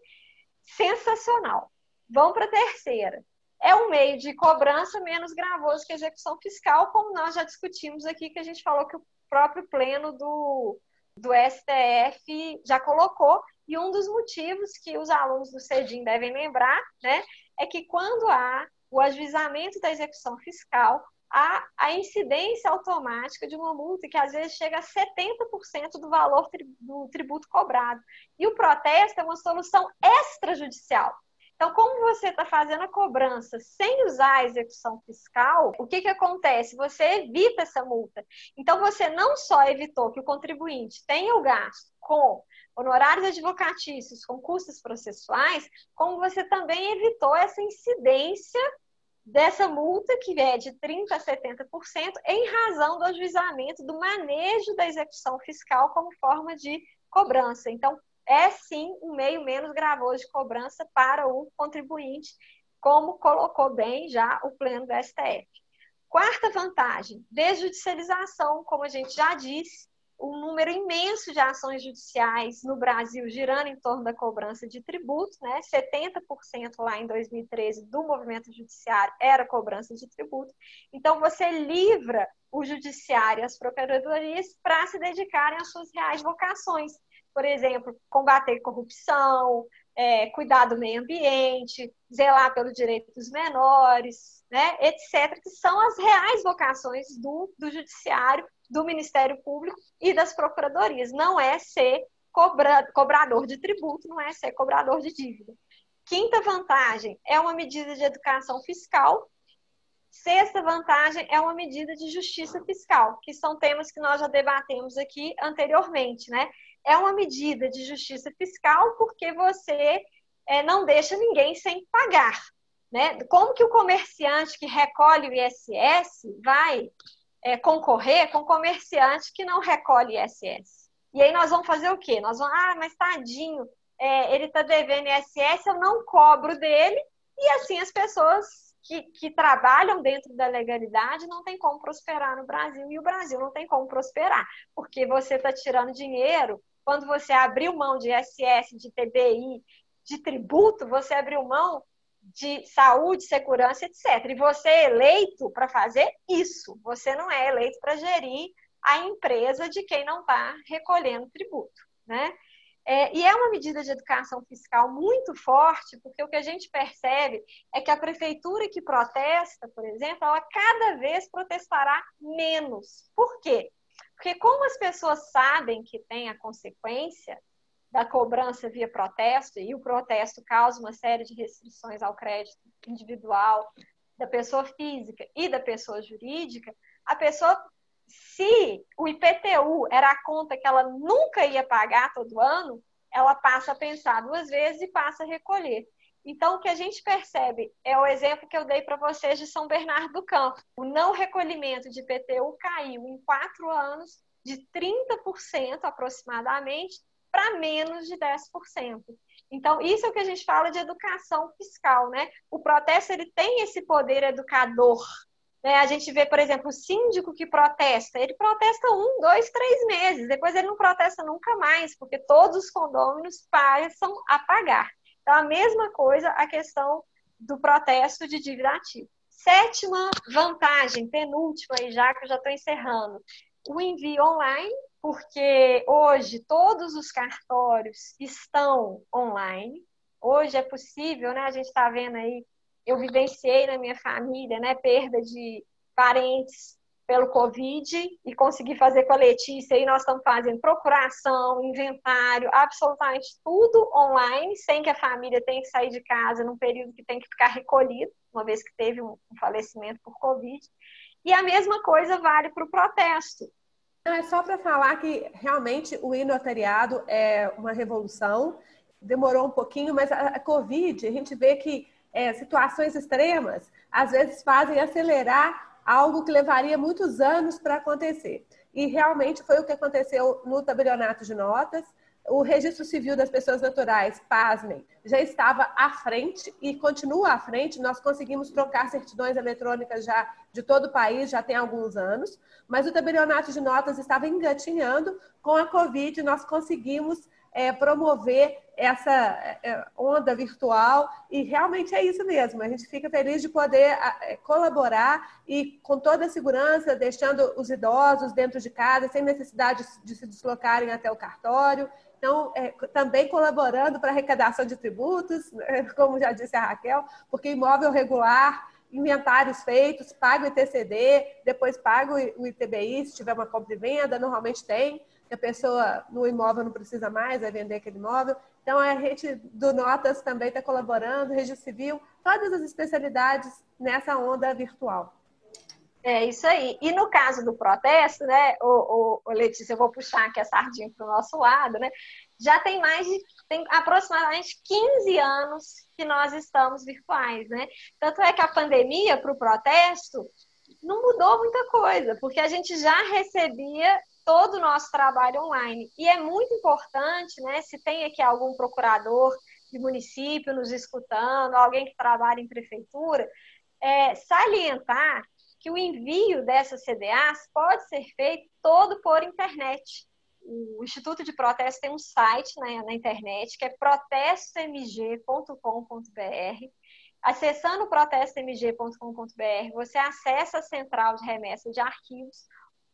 sensacional. Vamos para a terceira. É um meio de cobrança menos gravoso que a execução fiscal, como nós já discutimos aqui, que a gente falou que o próprio pleno do, do STF já colocou. E um dos motivos que os alunos do CEDIM devem lembrar né, é que quando há o ajuizamento da execução fiscal, há a incidência automática de uma multa que às vezes chega a 70% do valor do tributo cobrado. E o protesto é uma solução extrajudicial. Então, como você está fazendo a cobrança sem usar a execução fiscal, o que, que acontece? Você evita essa multa. Então, você não só evitou que o contribuinte tenha o gasto com honorários advocatícios, com custos processuais, como você também evitou essa incidência dessa multa, que é de 30% a 70%, em razão do ajuizamento do manejo da execução fiscal como forma de cobrança. Então, é sim um meio menos gravoso de cobrança para o contribuinte, como colocou bem já o pleno do STF. Quarta vantagem, desjudicialização, como a gente já disse, um número imenso de ações judiciais no Brasil girando em torno da cobrança de tributos, né? 70% lá em 2013 do movimento judiciário era cobrança de tributo. Então você livra o judiciário e as procuradorias para se dedicarem às suas reais vocações, por exemplo, combater corrupção, é, cuidar do meio ambiente, zelar pelo direito dos menores, né, etc., que são as reais vocações do, do judiciário, do Ministério Público e das procuradorias. Não é ser cobra, cobrador de tributo, não é ser cobrador de dívida. Quinta vantagem é uma medida de educação fiscal. Sexta vantagem é uma medida de justiça fiscal, que são temas que nós já debatemos aqui anteriormente, né? É uma medida de justiça fiscal porque você é, não deixa ninguém sem pagar, né? Como que o comerciante que recolhe o ISS vai é, concorrer com comerciante que não recolhe ISS? E aí nós vamos fazer o quê? Nós vamos, ah, mas tadinho, é, ele está devendo ISS, eu não cobro dele, e assim as pessoas que, que, trabalham dentro da legalidade não tem como prosperar no Brasil, e o Brasil não tem como prosperar, porque você está tirando dinheiro, quando você abriu mão de ISS, de TBI, de tributo, você abriu mão de saúde, segurança, etc. E você é eleito para fazer isso, você não é eleito para gerir a empresa de quem não está recolhendo tributo, né? É, e é uma medida de educação fiscal muito forte, porque o que a gente percebe é que a prefeitura que protesta, por exemplo, ela cada vez protestará menos. Por quê? Porque como as pessoas sabem que tem a consequência da cobrança via protesto, e o protesto causa uma série de restrições ao crédito individual da pessoa física e da pessoa jurídica, a pessoa se o IPTU era a conta que ela nunca ia pagar todo ano, ela passa a pensar duas vezes e passa a recolher. Então, o que a gente percebe é o exemplo que eu dei para vocês de São Bernardo do Campo. O não recolhimento de IPTU caiu em quatro anos de 30% aproximadamente para menos de 10%. Então, isso é o que a gente fala de educação fiscal, né? O protesto ele tem esse poder educador né? A gente vê, por exemplo, o síndico que protesta, ele protesta um, dois, três meses, depois ele não protesta nunca mais, porque todos os condôminos passam a pagar. Então, a mesma coisa a questão do protesto de dívida ativa. Sétima vantagem, penúltima, e já que eu já estou encerrando, o envio online, porque hoje todos os cartórios estão online. Hoje é possível, né? A gente está vendo aí eu vivenciei na minha família, né, perda de parentes pelo Covid e consegui fazer com a Letícia e nós estamos fazendo procuração, inventário, absolutamente tudo online, sem que a família tenha que sair de casa num período que tem que ficar recolhido, uma vez que teve um falecimento por Covid. E a mesma coisa vale para o protesto. É só para falar que realmente o notariado é uma revolução, demorou um pouquinho, mas a, a Covid, a gente vê que é, situações extremas, às vezes fazem acelerar algo que levaria muitos anos para acontecer. E realmente foi o que aconteceu no tabelionato de notas. O registro civil das pessoas naturais, pasmem, já estava à frente e continua à frente. Nós conseguimos trocar certidões eletrônicas já de todo o país, já tem alguns anos, mas o tabelionato de notas estava engatinhando. Com a Covid, nós conseguimos é, promover essa é, onda virtual e realmente é isso mesmo. A gente fica feliz de poder é, colaborar e com toda a segurança, deixando os idosos dentro de casa, sem necessidade de se deslocarem até o cartório. Então, é, também colaborando para arrecadação de tributos, né, como já disse a Raquel, porque imóvel regular, inventários feitos, paga o ITCD, depois paga o ITBI, se tiver uma compra e venda, normalmente tem a pessoa no imóvel não precisa mais, vai vender aquele imóvel. Então, a gente do Notas também está colaborando, Registro Civil, todas as especialidades nessa onda virtual. É isso aí. E no caso do protesto, né, o, o, o Letícia, eu vou puxar aqui a sardinha para o nosso lado, né? Já tem mais de tem aproximadamente 15 anos que nós estamos virtuais, né? Tanto é que a pandemia para o protesto não mudou muita coisa, porque a gente já recebia todo o nosso trabalho online. E é muito importante, né, se tem aqui algum procurador de município nos escutando, alguém que trabalha em prefeitura, é, salientar que o envio dessas CDAs pode ser feito todo por internet. O Instituto de Protesto tem um site né, na internet que é protestomg.com.br. Acessando protestomg.com.br, você acessa a central de remessa de arquivos,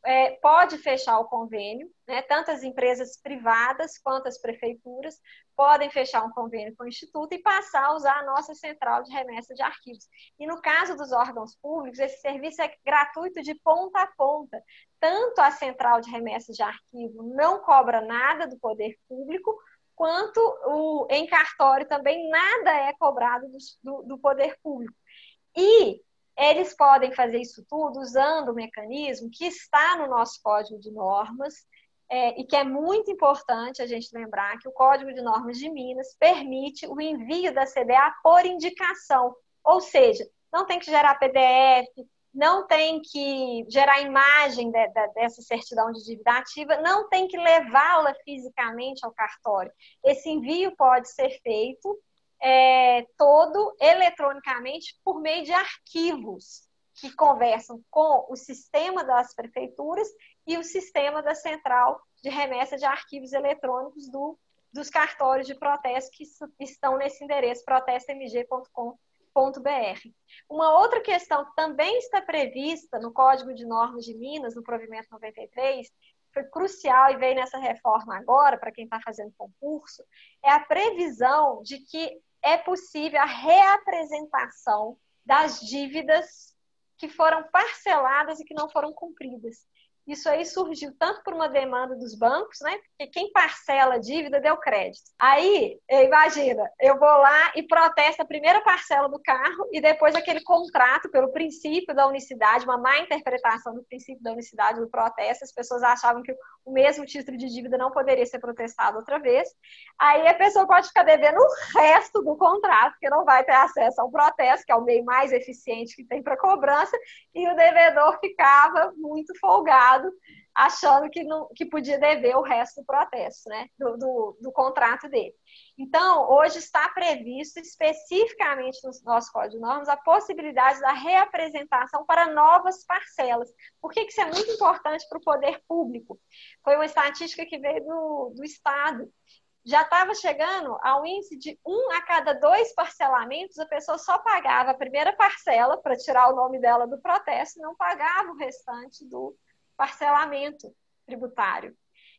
é, pode fechar o convênio, né? tanto as empresas privadas quanto as prefeituras podem fechar um convênio com o Instituto e passar a usar a nossa central de remessa de arquivos. E no caso dos órgãos públicos, esse serviço é gratuito de ponta a ponta. Tanto a central de remessa de arquivo não cobra nada do poder público, quanto o, em cartório também nada é cobrado do, do, do poder público. E eles podem fazer isso tudo usando o mecanismo que está no nosso código de normas é, e que é muito importante a gente lembrar que o Código de Normas de Minas permite o envio da CDA por indicação, ou seja, não tem que gerar PDF, não tem que gerar imagem de, de, dessa certidão de dívida ativa, não tem que levá-la fisicamente ao cartório. Esse envio pode ser feito é, todo eletronicamente por meio de arquivos que conversam com o sistema das prefeituras e o sistema da central de remessa de arquivos eletrônicos do, dos cartórios de protesto que estão nesse endereço protestomg.com.br. Uma outra questão que também está prevista no Código de Normas de Minas, no provimento 93, foi crucial e veio nessa reforma agora, para quem está fazendo concurso, é a previsão de que é possível a reapresentação das dívidas que foram parceladas e que não foram cumpridas. Isso aí surgiu tanto por uma demanda dos bancos, né? Porque quem parcela a dívida deu crédito. Aí, imagina, eu vou lá e protesto a primeira parcela do carro e depois aquele contrato pelo princípio da unicidade, uma má interpretação do princípio da unicidade do protesto, as pessoas achavam que o mesmo título de dívida não poderia ser protestado outra vez. Aí a pessoa pode ficar devendo o resto do contrato, porque não vai ter acesso ao protesto, que é o meio mais eficiente que tem para cobrança, e o devedor ficava muito folgado achando que, não, que podia dever o resto do protesto, né? Do, do, do, contrato dele. Então, hoje está previsto especificamente no nosso Código de Normas a possibilidade da reapresentação para novas parcelas. Por que, que isso é muito importante para o poder público? Foi uma estatística que veio do, do Estado. Já estava chegando ao índice de um a cada dois parcelamentos, a pessoa só pagava a primeira parcela para tirar o nome dela do protesto, não pagava o restante do, parcelamento tributário.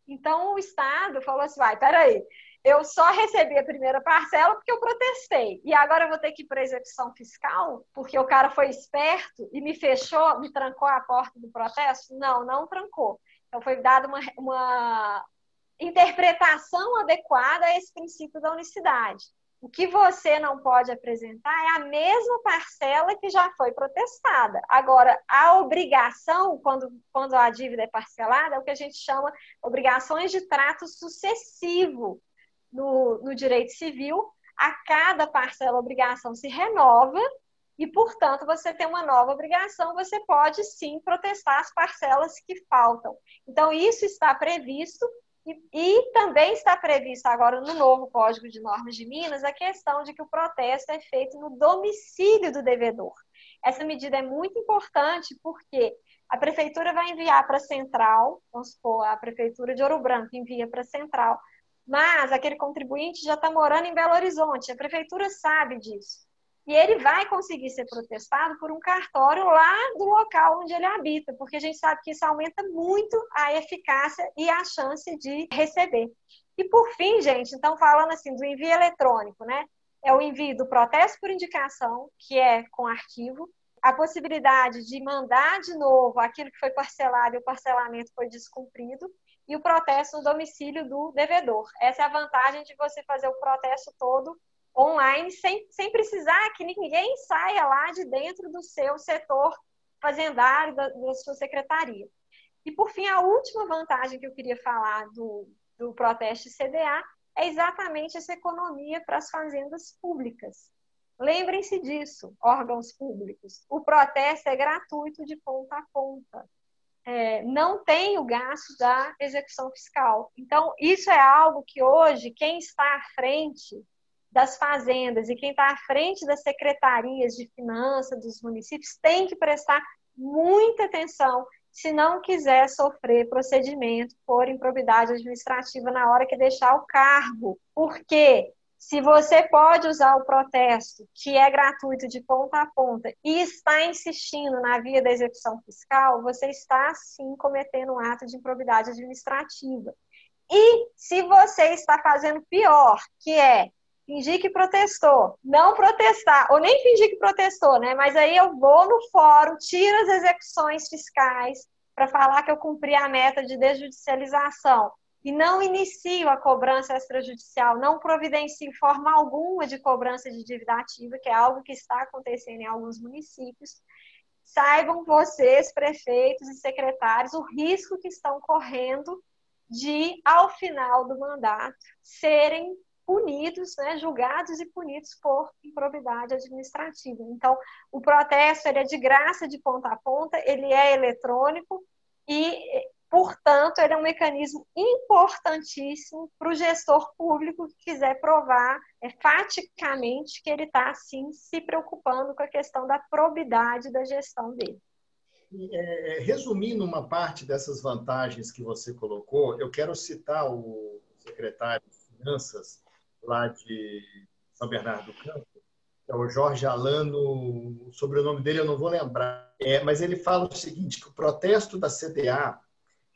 Então, o Estado falou assim: vai, peraí, eu só recebi a primeira parcela porque eu protestei. E agora eu vou ter que ir para a execução fiscal, porque o cara foi esperto e me fechou, me trancou a porta do protesto? Não, não trancou. Então, foi dada uma, uma interpretação adequada a esse princípio da unicidade. O que você não pode apresentar é a mesma parcela que já foi protestada. Agora, a obrigação, quando, quando a dívida é parcelada, é o que a gente chama obrigações de trato sucessivo no, no direito civil. A cada parcela, a obrigação se renova e, portanto, você tem uma nova obrigação, você pode sim protestar as parcelas que faltam. Então, isso está previsto e, e, também está previsto agora no novo Código de Normas de Minas a questão de que o protesto é feito no domicílio do devedor. Essa medida é muito importante porque a prefeitura vai enviar para a central, vamos supor, a prefeitura de Ouro Branco envia para a central, mas aquele contribuinte já está morando em Belo Horizonte, a prefeitura sabe disso e ele vai conseguir ser protestado por um cartório lá do local onde ele habita, porque a gente sabe que isso aumenta muito a eficácia e a chance de receber. E por fim, gente, então falando assim do envio eletrônico, né? É o envio do protesto por indicação, que é com arquivo, a possibilidade de mandar de novo aquilo que foi parcelado e o parcelamento foi descumprido, e o protesto no domicílio do devedor. Essa é a vantagem de você fazer o protesto todo online sem, sem precisar que ninguém saia lá de dentro do seu setor fazendário, da, da sua secretaria. E, por fim, a última vantagem que eu queria falar do, do CDA é exatamente essa economia para as fazendas públicas. Lembrem-se disso, órgãos públicos. O protesto é gratuito de ponta a ponta. É, não tem o gasto da execução fiscal. Então, isso é algo que hoje, quem está à frente das fazendas e quem está à frente das secretarias de finanças dos municípios tem que prestar muita atenção se não quiser sofrer procedimento por improbidade administrativa na hora que deixar o cargo. Porque se você pode usar o protesto, que é gratuito de ponta a ponta, e está insistindo na via da execução fiscal, você está sim cometendo um ato de improbidade administrativa. E se você está fazendo pior, que é fingir que protestou, não protestar, ou nem fingir que protestou, né? Mas aí eu vou no fórum, tiro as execuções fiscais para falar que eu cumpri a meta de desjudicialização. E não inicio a cobrança extrajudicial, não providencio forma alguma de cobrança de dívida ativa, que é algo que está acontecendo em alguns municípios, saibam vocês, prefeitos e secretários, o risco que estão correndo de, ao final do mandato, serem punidos, né, julgados e punidos por improbidade administrativa. Então, o protesto ele é de graça de ponta a ponta, ele é eletrônico e Portanto, ele é um mecanismo importantíssimo para o gestor público que quiser provar é, faticamente que ele está, sim, se preocupando com a questão da probidade da gestão dele. É, resumindo uma parte dessas vantagens que você colocou, eu quero citar o secretário de Finanças lá de São Bernardo do Campo, é o Jorge Alano, o sobrenome dele eu não vou lembrar, é, mas ele fala o seguinte, que o protesto da CDA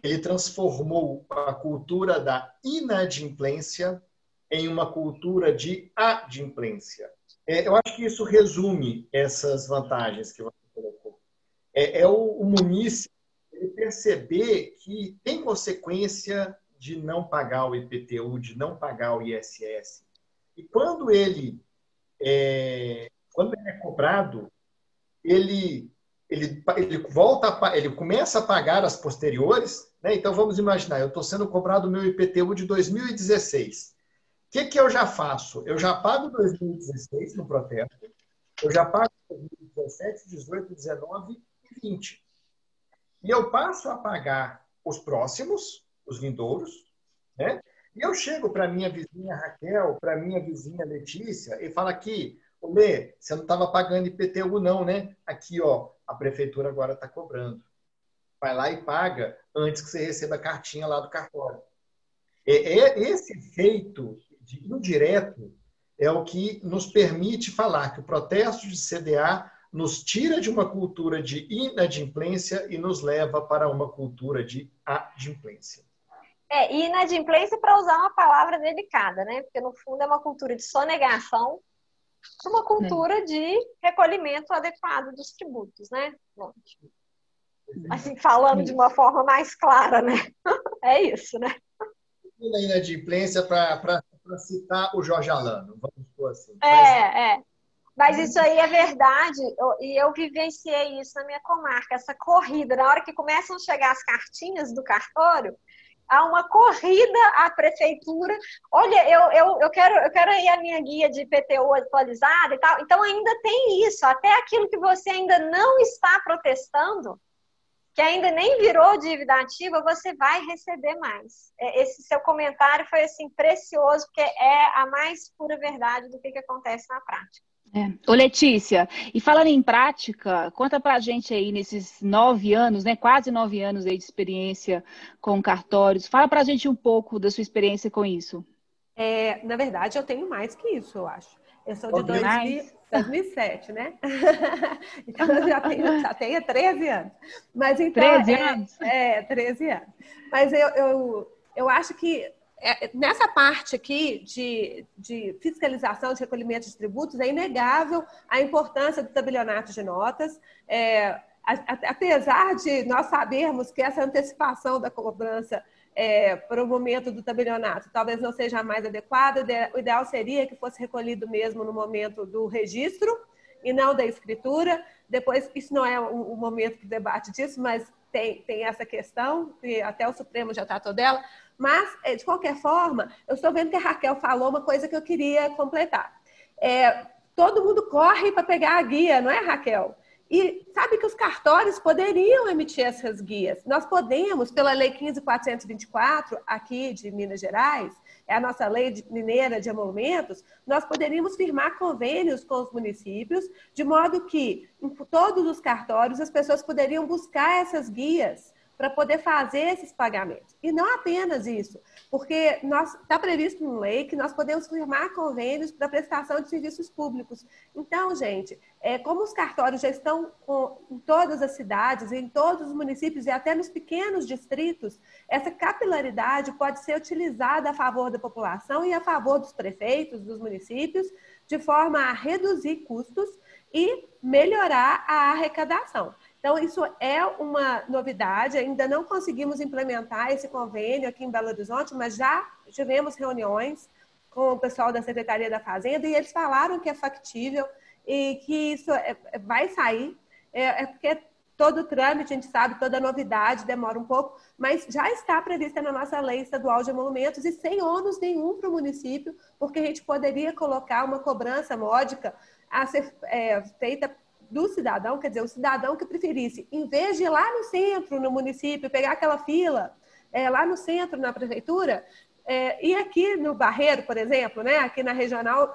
ele transformou a cultura da inadimplência em uma cultura de adimplência. É, eu acho que isso resume essas vantagens que você colocou. É, é o, o munícipe perceber que tem consequência de não pagar o IPTU, de não pagar o ISS. E quando ele é, quando ele é cobrado, ele ele, ele volta a, ele começa a pagar as posteriores, né? Então vamos imaginar, eu estou sendo cobrado o meu IPTU de 2016. O que, que eu já faço? Eu já pago 2016 no protesto, eu já pago 2017, 18, 19 e 20. E eu passo a pagar os próximos, os vindouros, né? E eu chego para minha vizinha Raquel, para minha vizinha Letícia e falo aqui, Lê, você não estava pagando IPTU não, né? Aqui, ó, a prefeitura agora está cobrando. Vai lá e paga antes que você receba a cartinha lá do cartório. É, esse efeito indireto é o que nos permite falar que o protesto de CDA nos tira de uma cultura de inadimplência e nos leva para uma cultura de adimplência. É, inadimplência para usar uma palavra delicada, né? Porque no fundo é uma cultura de sonegação para uma cultura de recolhimento adequado dos tributos, né? Assim, falando de uma forma mais clara, né? É isso, né? Na inadimplência para citar o Jorge Alano, vamos por assim. É, Mas... é. Mas isso aí é verdade, e eu vivenciei isso na minha comarca, essa corrida, na hora que começam a chegar as cartinhas do cartório, há uma corrida à prefeitura. Olha, eu, eu, eu, quero, eu quero aí a minha guia de IPTU atualizada e tal. Então, ainda tem isso. Até aquilo que você ainda não está protestando, que ainda nem virou dívida ativa, você vai receber mais. É, esse seu comentário foi assim precioso, porque é a mais pura verdade do que, que acontece na prática. É. Ô Letícia, e falando em prática, conta pra gente aí nesses nove anos, né, quase nove anos aí de experiência com cartórios, fala pra gente um pouco da sua experiência com isso. É, na verdade, eu tenho mais que isso, eu acho. Eu sou de 2000, 2007, né? então eu já tenho, já tenho 13 anos. Mas então, 13 é, anos? É, 13 anos. Mas eu, eu, eu acho que é, nessa parte aqui de, de, fiscalização de recolhimento de tributos, é inegável a importância do tabelionato de notas. É, apesar de nós sabermos que essa antecipação da cobrança é, para o momento do tabelionato talvez não seja a mais adequada, o ideal seria que fosse recolhido mesmo no momento do registro e não da escritura. Depois, isso não é o, o momento de debate disso, mas tem, tem essa questão, e até o Supremo já tratou dela. Mas, é, de qualquer forma, eu estou vendo que a Raquel falou uma coisa que eu queria completar. É, todo mundo corre para pegar a guia, não é, Raquel? E sabe que os cartórios poderiam emitir essas guias. Nós podemos, pela Lei 15.424, aqui de Minas Gerais, é a nossa lei mineira de emolumentos, nós poderíamos firmar convênios com os municípios, de modo que em todos os cartórios as pessoas poderiam buscar essas guias para poder fazer esses pagamentos. E não apenas isso, porque está previsto em lei que nós podemos firmar convênios para prestação de serviços públicos. Então, gente, é, como os cartórios já estão com, em todas as cidades, em todos os municípios e até nos pequenos distritos, essa capilaridade pode ser utilizada a favor da população e a favor dos prefeitos, dos municípios, de forma a reduzir custos e melhorar a arrecadação. Então, isso é uma novidade, ainda não conseguimos implementar esse convênio aqui em Belo Horizonte, mas já tivemos reuniões com o pessoal da Secretaria da Fazenda e eles falaram que é factível e que isso é, é vai sair. É, é porque todo trâmite, a gente sabe, toda novidade demora um pouco, mas já está prevista na nossa lei estadual de emolumentos e sem ônus nenhum para o município, porque a gente poderia colocar uma cobrança módica a ser é, feita do cidadão, quer dizer, o cidadão que preferisse, em vez de ir lá no centro, no município, pegar aquela fila, é, lá no centro, na prefeitura, é, e aqui no Barreiro, por exemplo, né, aqui na regional,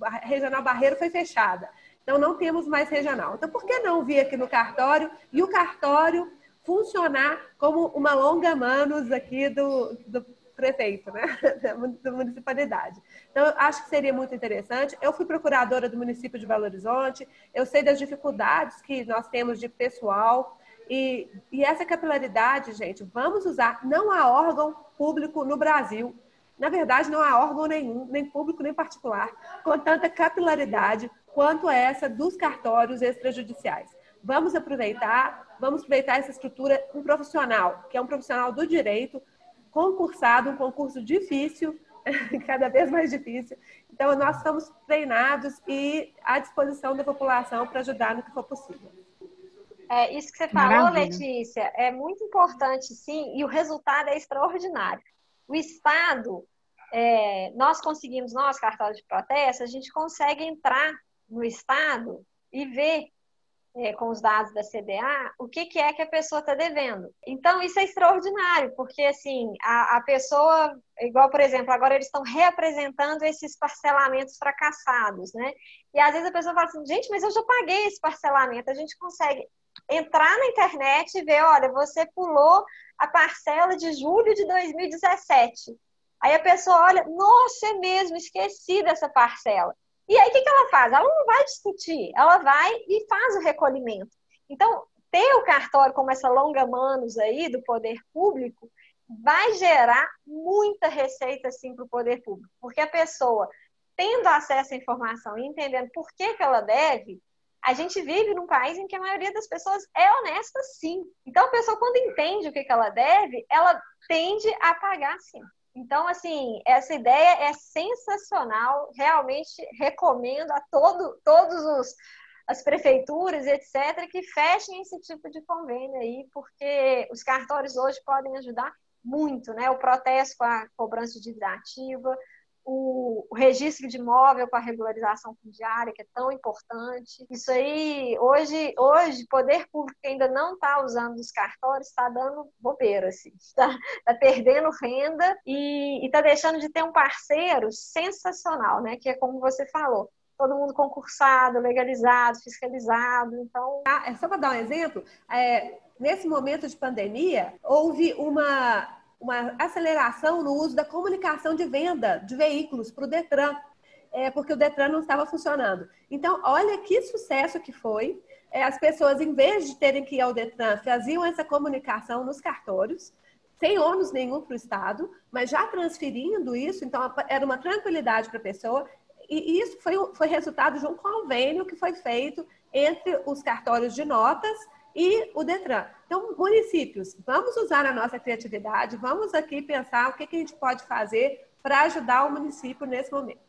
a regional Barreiro foi fechada. Então, não temos mais regional. Então, por que não vir aqui no cartório e o cartório funcionar como uma longa manos aqui do, do prefeito, né? da municipalidade. Então, acho que seria muito interessante. Eu fui procuradora do município de Belo Horizonte, eu sei das dificuldades que nós temos de pessoal. E, e essa capilaridade, gente, vamos usar. Não há órgão público no Brasil. Na verdade, não há órgão nenhum, nem público nem particular, com tanta capilaridade quanto essa dos cartórios extrajudiciais. Vamos aproveitar, vamos aproveitar essa estrutura, um profissional, que é um profissional do direito, concursado, um concurso difícil, cada vez mais difícil. Então, nós estamos treinados e à disposição da população para ajudar no que for possível. É, isso que você falou, Maravilha. Letícia, é muito importante, sim, e o resultado é extraordinário. O Estado, é, nós conseguimos, nós, cartórios de protesto, a gente consegue entrar no Estado e ver é, com os dados da CDA, o que, que é que a pessoa está devendo. Então, isso é extraordinário, porque, assim, a, a pessoa, igual, por exemplo, agora eles estão reapresentando esses parcelamentos fracassados, né? E às vezes a pessoa fala assim, gente, mas eu já paguei esse parcelamento. A gente consegue entrar na internet e ver, olha, você pulou a parcela de julho de 2017. Aí a pessoa olha, nossa, é mesmo, esqueci dessa parcela. E aí, o que, que ela faz? Ela não vai discutir, ela vai e faz o recolhimento. Então, ter o cartório como essa longa manos aí do poder público vai gerar muita receita, sim, para o poder público. Porque a pessoa, tendo acesso à informação e entendendo por que, que ela deve, a gente vive num país em que a maioria das pessoas é honesta, sim. Então, a pessoa, quando entende o que, que ela deve, ela tende a pagar, sim. Então, assim, essa ideia é sensacional. Realmente recomendo a todo, todos os as prefeituras, etc., que fechem esse tipo de convênio aí, porque os cartórios hoje podem ajudar muito, né? O protesto com a cobrança de dívida ativa, o, registro de imóvel com a regularização fundiária, que é tão importante. Isso aí, hoje, hoje poder público que ainda não está usando os cartórios está dando bobeira, assim, está tá perdendo renda e está deixando de ter um parceiro sensacional, né? Que é como você falou, todo mundo concursado, legalizado, fiscalizado. Então, ah, é só para dar um exemplo, é, nesse momento de pandemia houve uma uma aceleração no uso da comunicação de venda de veículos para o Detran, é, porque o Detran não estava funcionando. Então, olha que sucesso que foi. É, as pessoas, em vez de terem que ir ao Detran, faziam essa comunicação nos cartórios, sem ônus nenhum para o Estado, mas já transferindo isso, então era uma tranquilidade para a pessoa. E isso foi, foi resultado de um convênio que foi feito entre os cartórios de notas e o Detran. Então, municípios, vamos usar a nossa criatividade, vamos aqui pensar o que, que a gente pode fazer para ajudar o município nesse momento.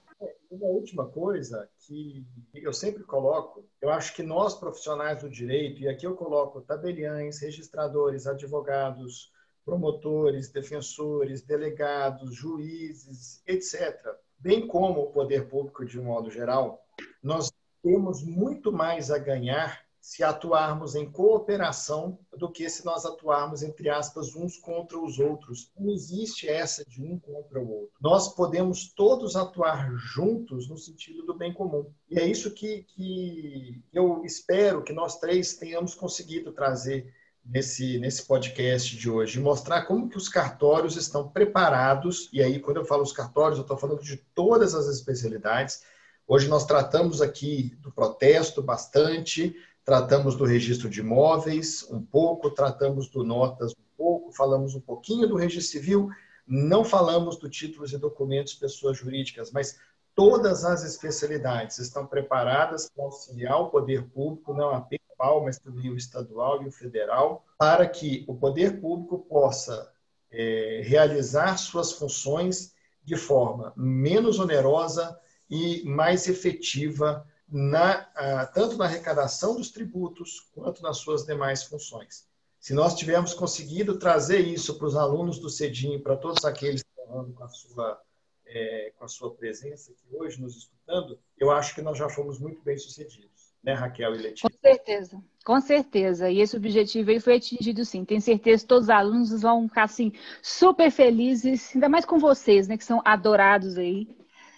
Uma última coisa que eu sempre coloco, eu acho que nós profissionais do direito, e aqui eu coloco tabeliães, registradores, advogados, promotores, defensores, delegados, juízes, etc., bem como o poder público de um modo geral, nós temos muito mais a ganhar se atuarmos em cooperação do que se nós atuarmos, entre aspas, uns contra os outros. Não existe essa de um contra o outro. Nós podemos todos atuar juntos no sentido do bem comum. E é isso que, que eu espero que nós três tenhamos conseguido trazer nesse, nesse podcast de hoje, mostrar como que os cartórios estão preparados, e aí quando eu falo os cartórios, eu estou falando de todas as especialidades. Hoje nós tratamos aqui do protesto bastante, tratamos do registro de imóveis um pouco, tratamos do notas um pouco, falamos um pouquinho do registro civil, não falamos do títulos e documentos pessoas jurídicas, mas todas as especialidades estão preparadas para auxiliar o poder público, não apenas mas também o estadual e o federal, para que o poder público possa é, realizar suas funções de forma menos onerosa e mais efetiva, na, tanto na arrecadação dos tributos quanto nas suas demais funções. Se nós tivermos conseguido trazer isso para os alunos do CEDIM, para todos aqueles que estão com a sua é, com a sua presença aqui hoje, nos escutando, eu acho que nós já fomos muito bem sucedidos né, Raquel e Letícia? Com certeza, com certeza. E esse objetivo aí foi atingido sim. Tenho certeza que todos os alunos vão ficar assim, super felizes, ainda mais com vocês, né, que são adorados aí,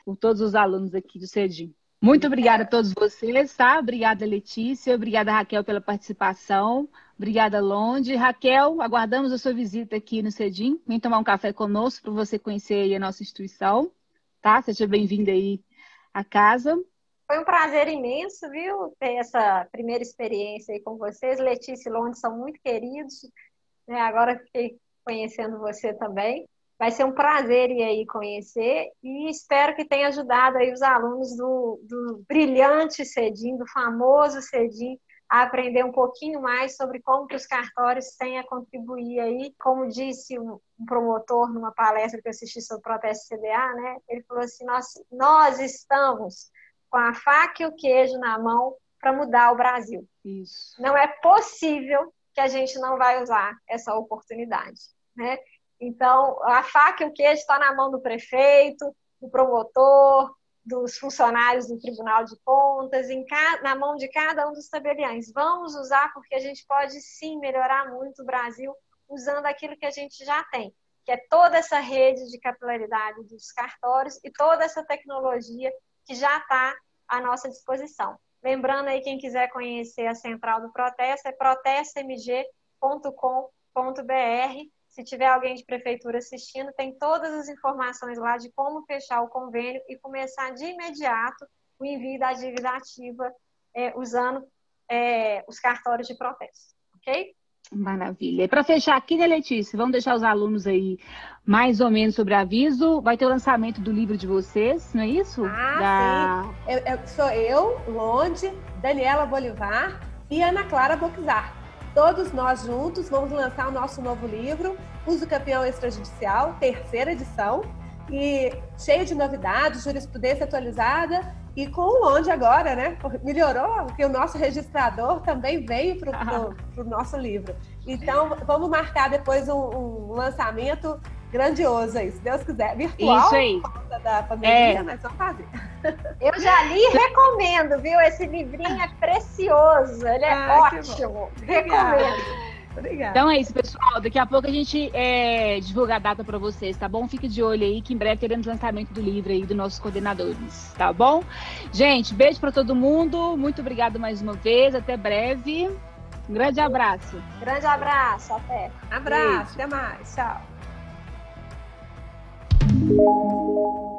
por todos os alunos aqui do CEDIM. Muito obrigada a todos vocês, tá? Obrigada, Letícia. Obrigada, Raquel, pela participação. Obrigada, Londe. Raquel, aguardamos a sua visita aqui no CEDIM. Vem tomar um café conosco para você conhecer a nossa instituição, tá? Seja bem-vinda aí à casa. Foi um prazer imenso, viu, ter essa primeira experiência aí com vocês. Letícia e Londe são muito queridos, né? Agora fiquei conhecendo você também. Vai ser um prazer ir aí conhecer e espero que tenha ajudado aí os alunos do, do brilhante Cedim, do famoso Cedim, a aprender um pouquinho mais sobre como que os cartórios têm a contribuir aí. Como disse um promotor numa palestra que eu assisti sobre protesto CDA, né? Ele falou assim, nós, nós estamos com a faca e o queijo na mão para mudar o Brasil. Isso. Não é possível que a gente não vai usar essa oportunidade, né? Então, a faca e o queijo está na mão do prefeito, do promotor, dos funcionários do Tribunal de Contas, cada, na mão de cada um dos tabeliães. Vamos usar porque a gente pode sim melhorar muito o Brasil usando aquilo que a gente já tem, que é toda essa rede de capilaridade dos cartórios e toda essa tecnologia que já está à nossa disposição. Lembrando aí, quem quiser conhecer a central do protesto, é protestomg.com.br. Se tiver alguém de prefeitura assistindo, tem todas as informações lá de como fechar o convênio e começar de imediato o envio da dívida ativa é, usando é, os cartórios de protesto. Ok? Maravilha. E para fechar aqui, né, Letícia? Vamos deixar os alunos aí mais ou menos sobre aviso. Vai ter o lançamento do livro de vocês, não é isso? Ah, da... sim. Eu, eu, sou eu, Londe, Daniela Bolivar e Ana Clara Boxar. Todos nós juntos vamos lançar o nosso novo livro, Uso Campeão Extrajudicial, terceira edição, e cheio de novidades, jurisprudência atualizada e com o Longe agora, né? Melhorou, porque o nosso registrador também veio para o nosso livro. Então, vamos marcar depois um, um, lançamento grandioso aí, se Deus quiser. Virtual, Isso aí. da pandemia, é. mas vamos fazer. Eu já li e recomendo, viu? Esse livrinho é precioso, ele é ah, ótimo. Recomendo. Obrigada. Então é isso, pessoal. Daqui a pouco a gente é, divulga a data para vocês, tá bom? Fique de olho aí que em breve teremos lançamento do livro aí dos nossos coordenadores, tá bom? Gente, beijo para todo mundo. Muito obrigada mais uma vez. Até breve. Um grande abraço. Grande abraço. Até. Abraço. Beijo. Até mais. Tchau. Thank you.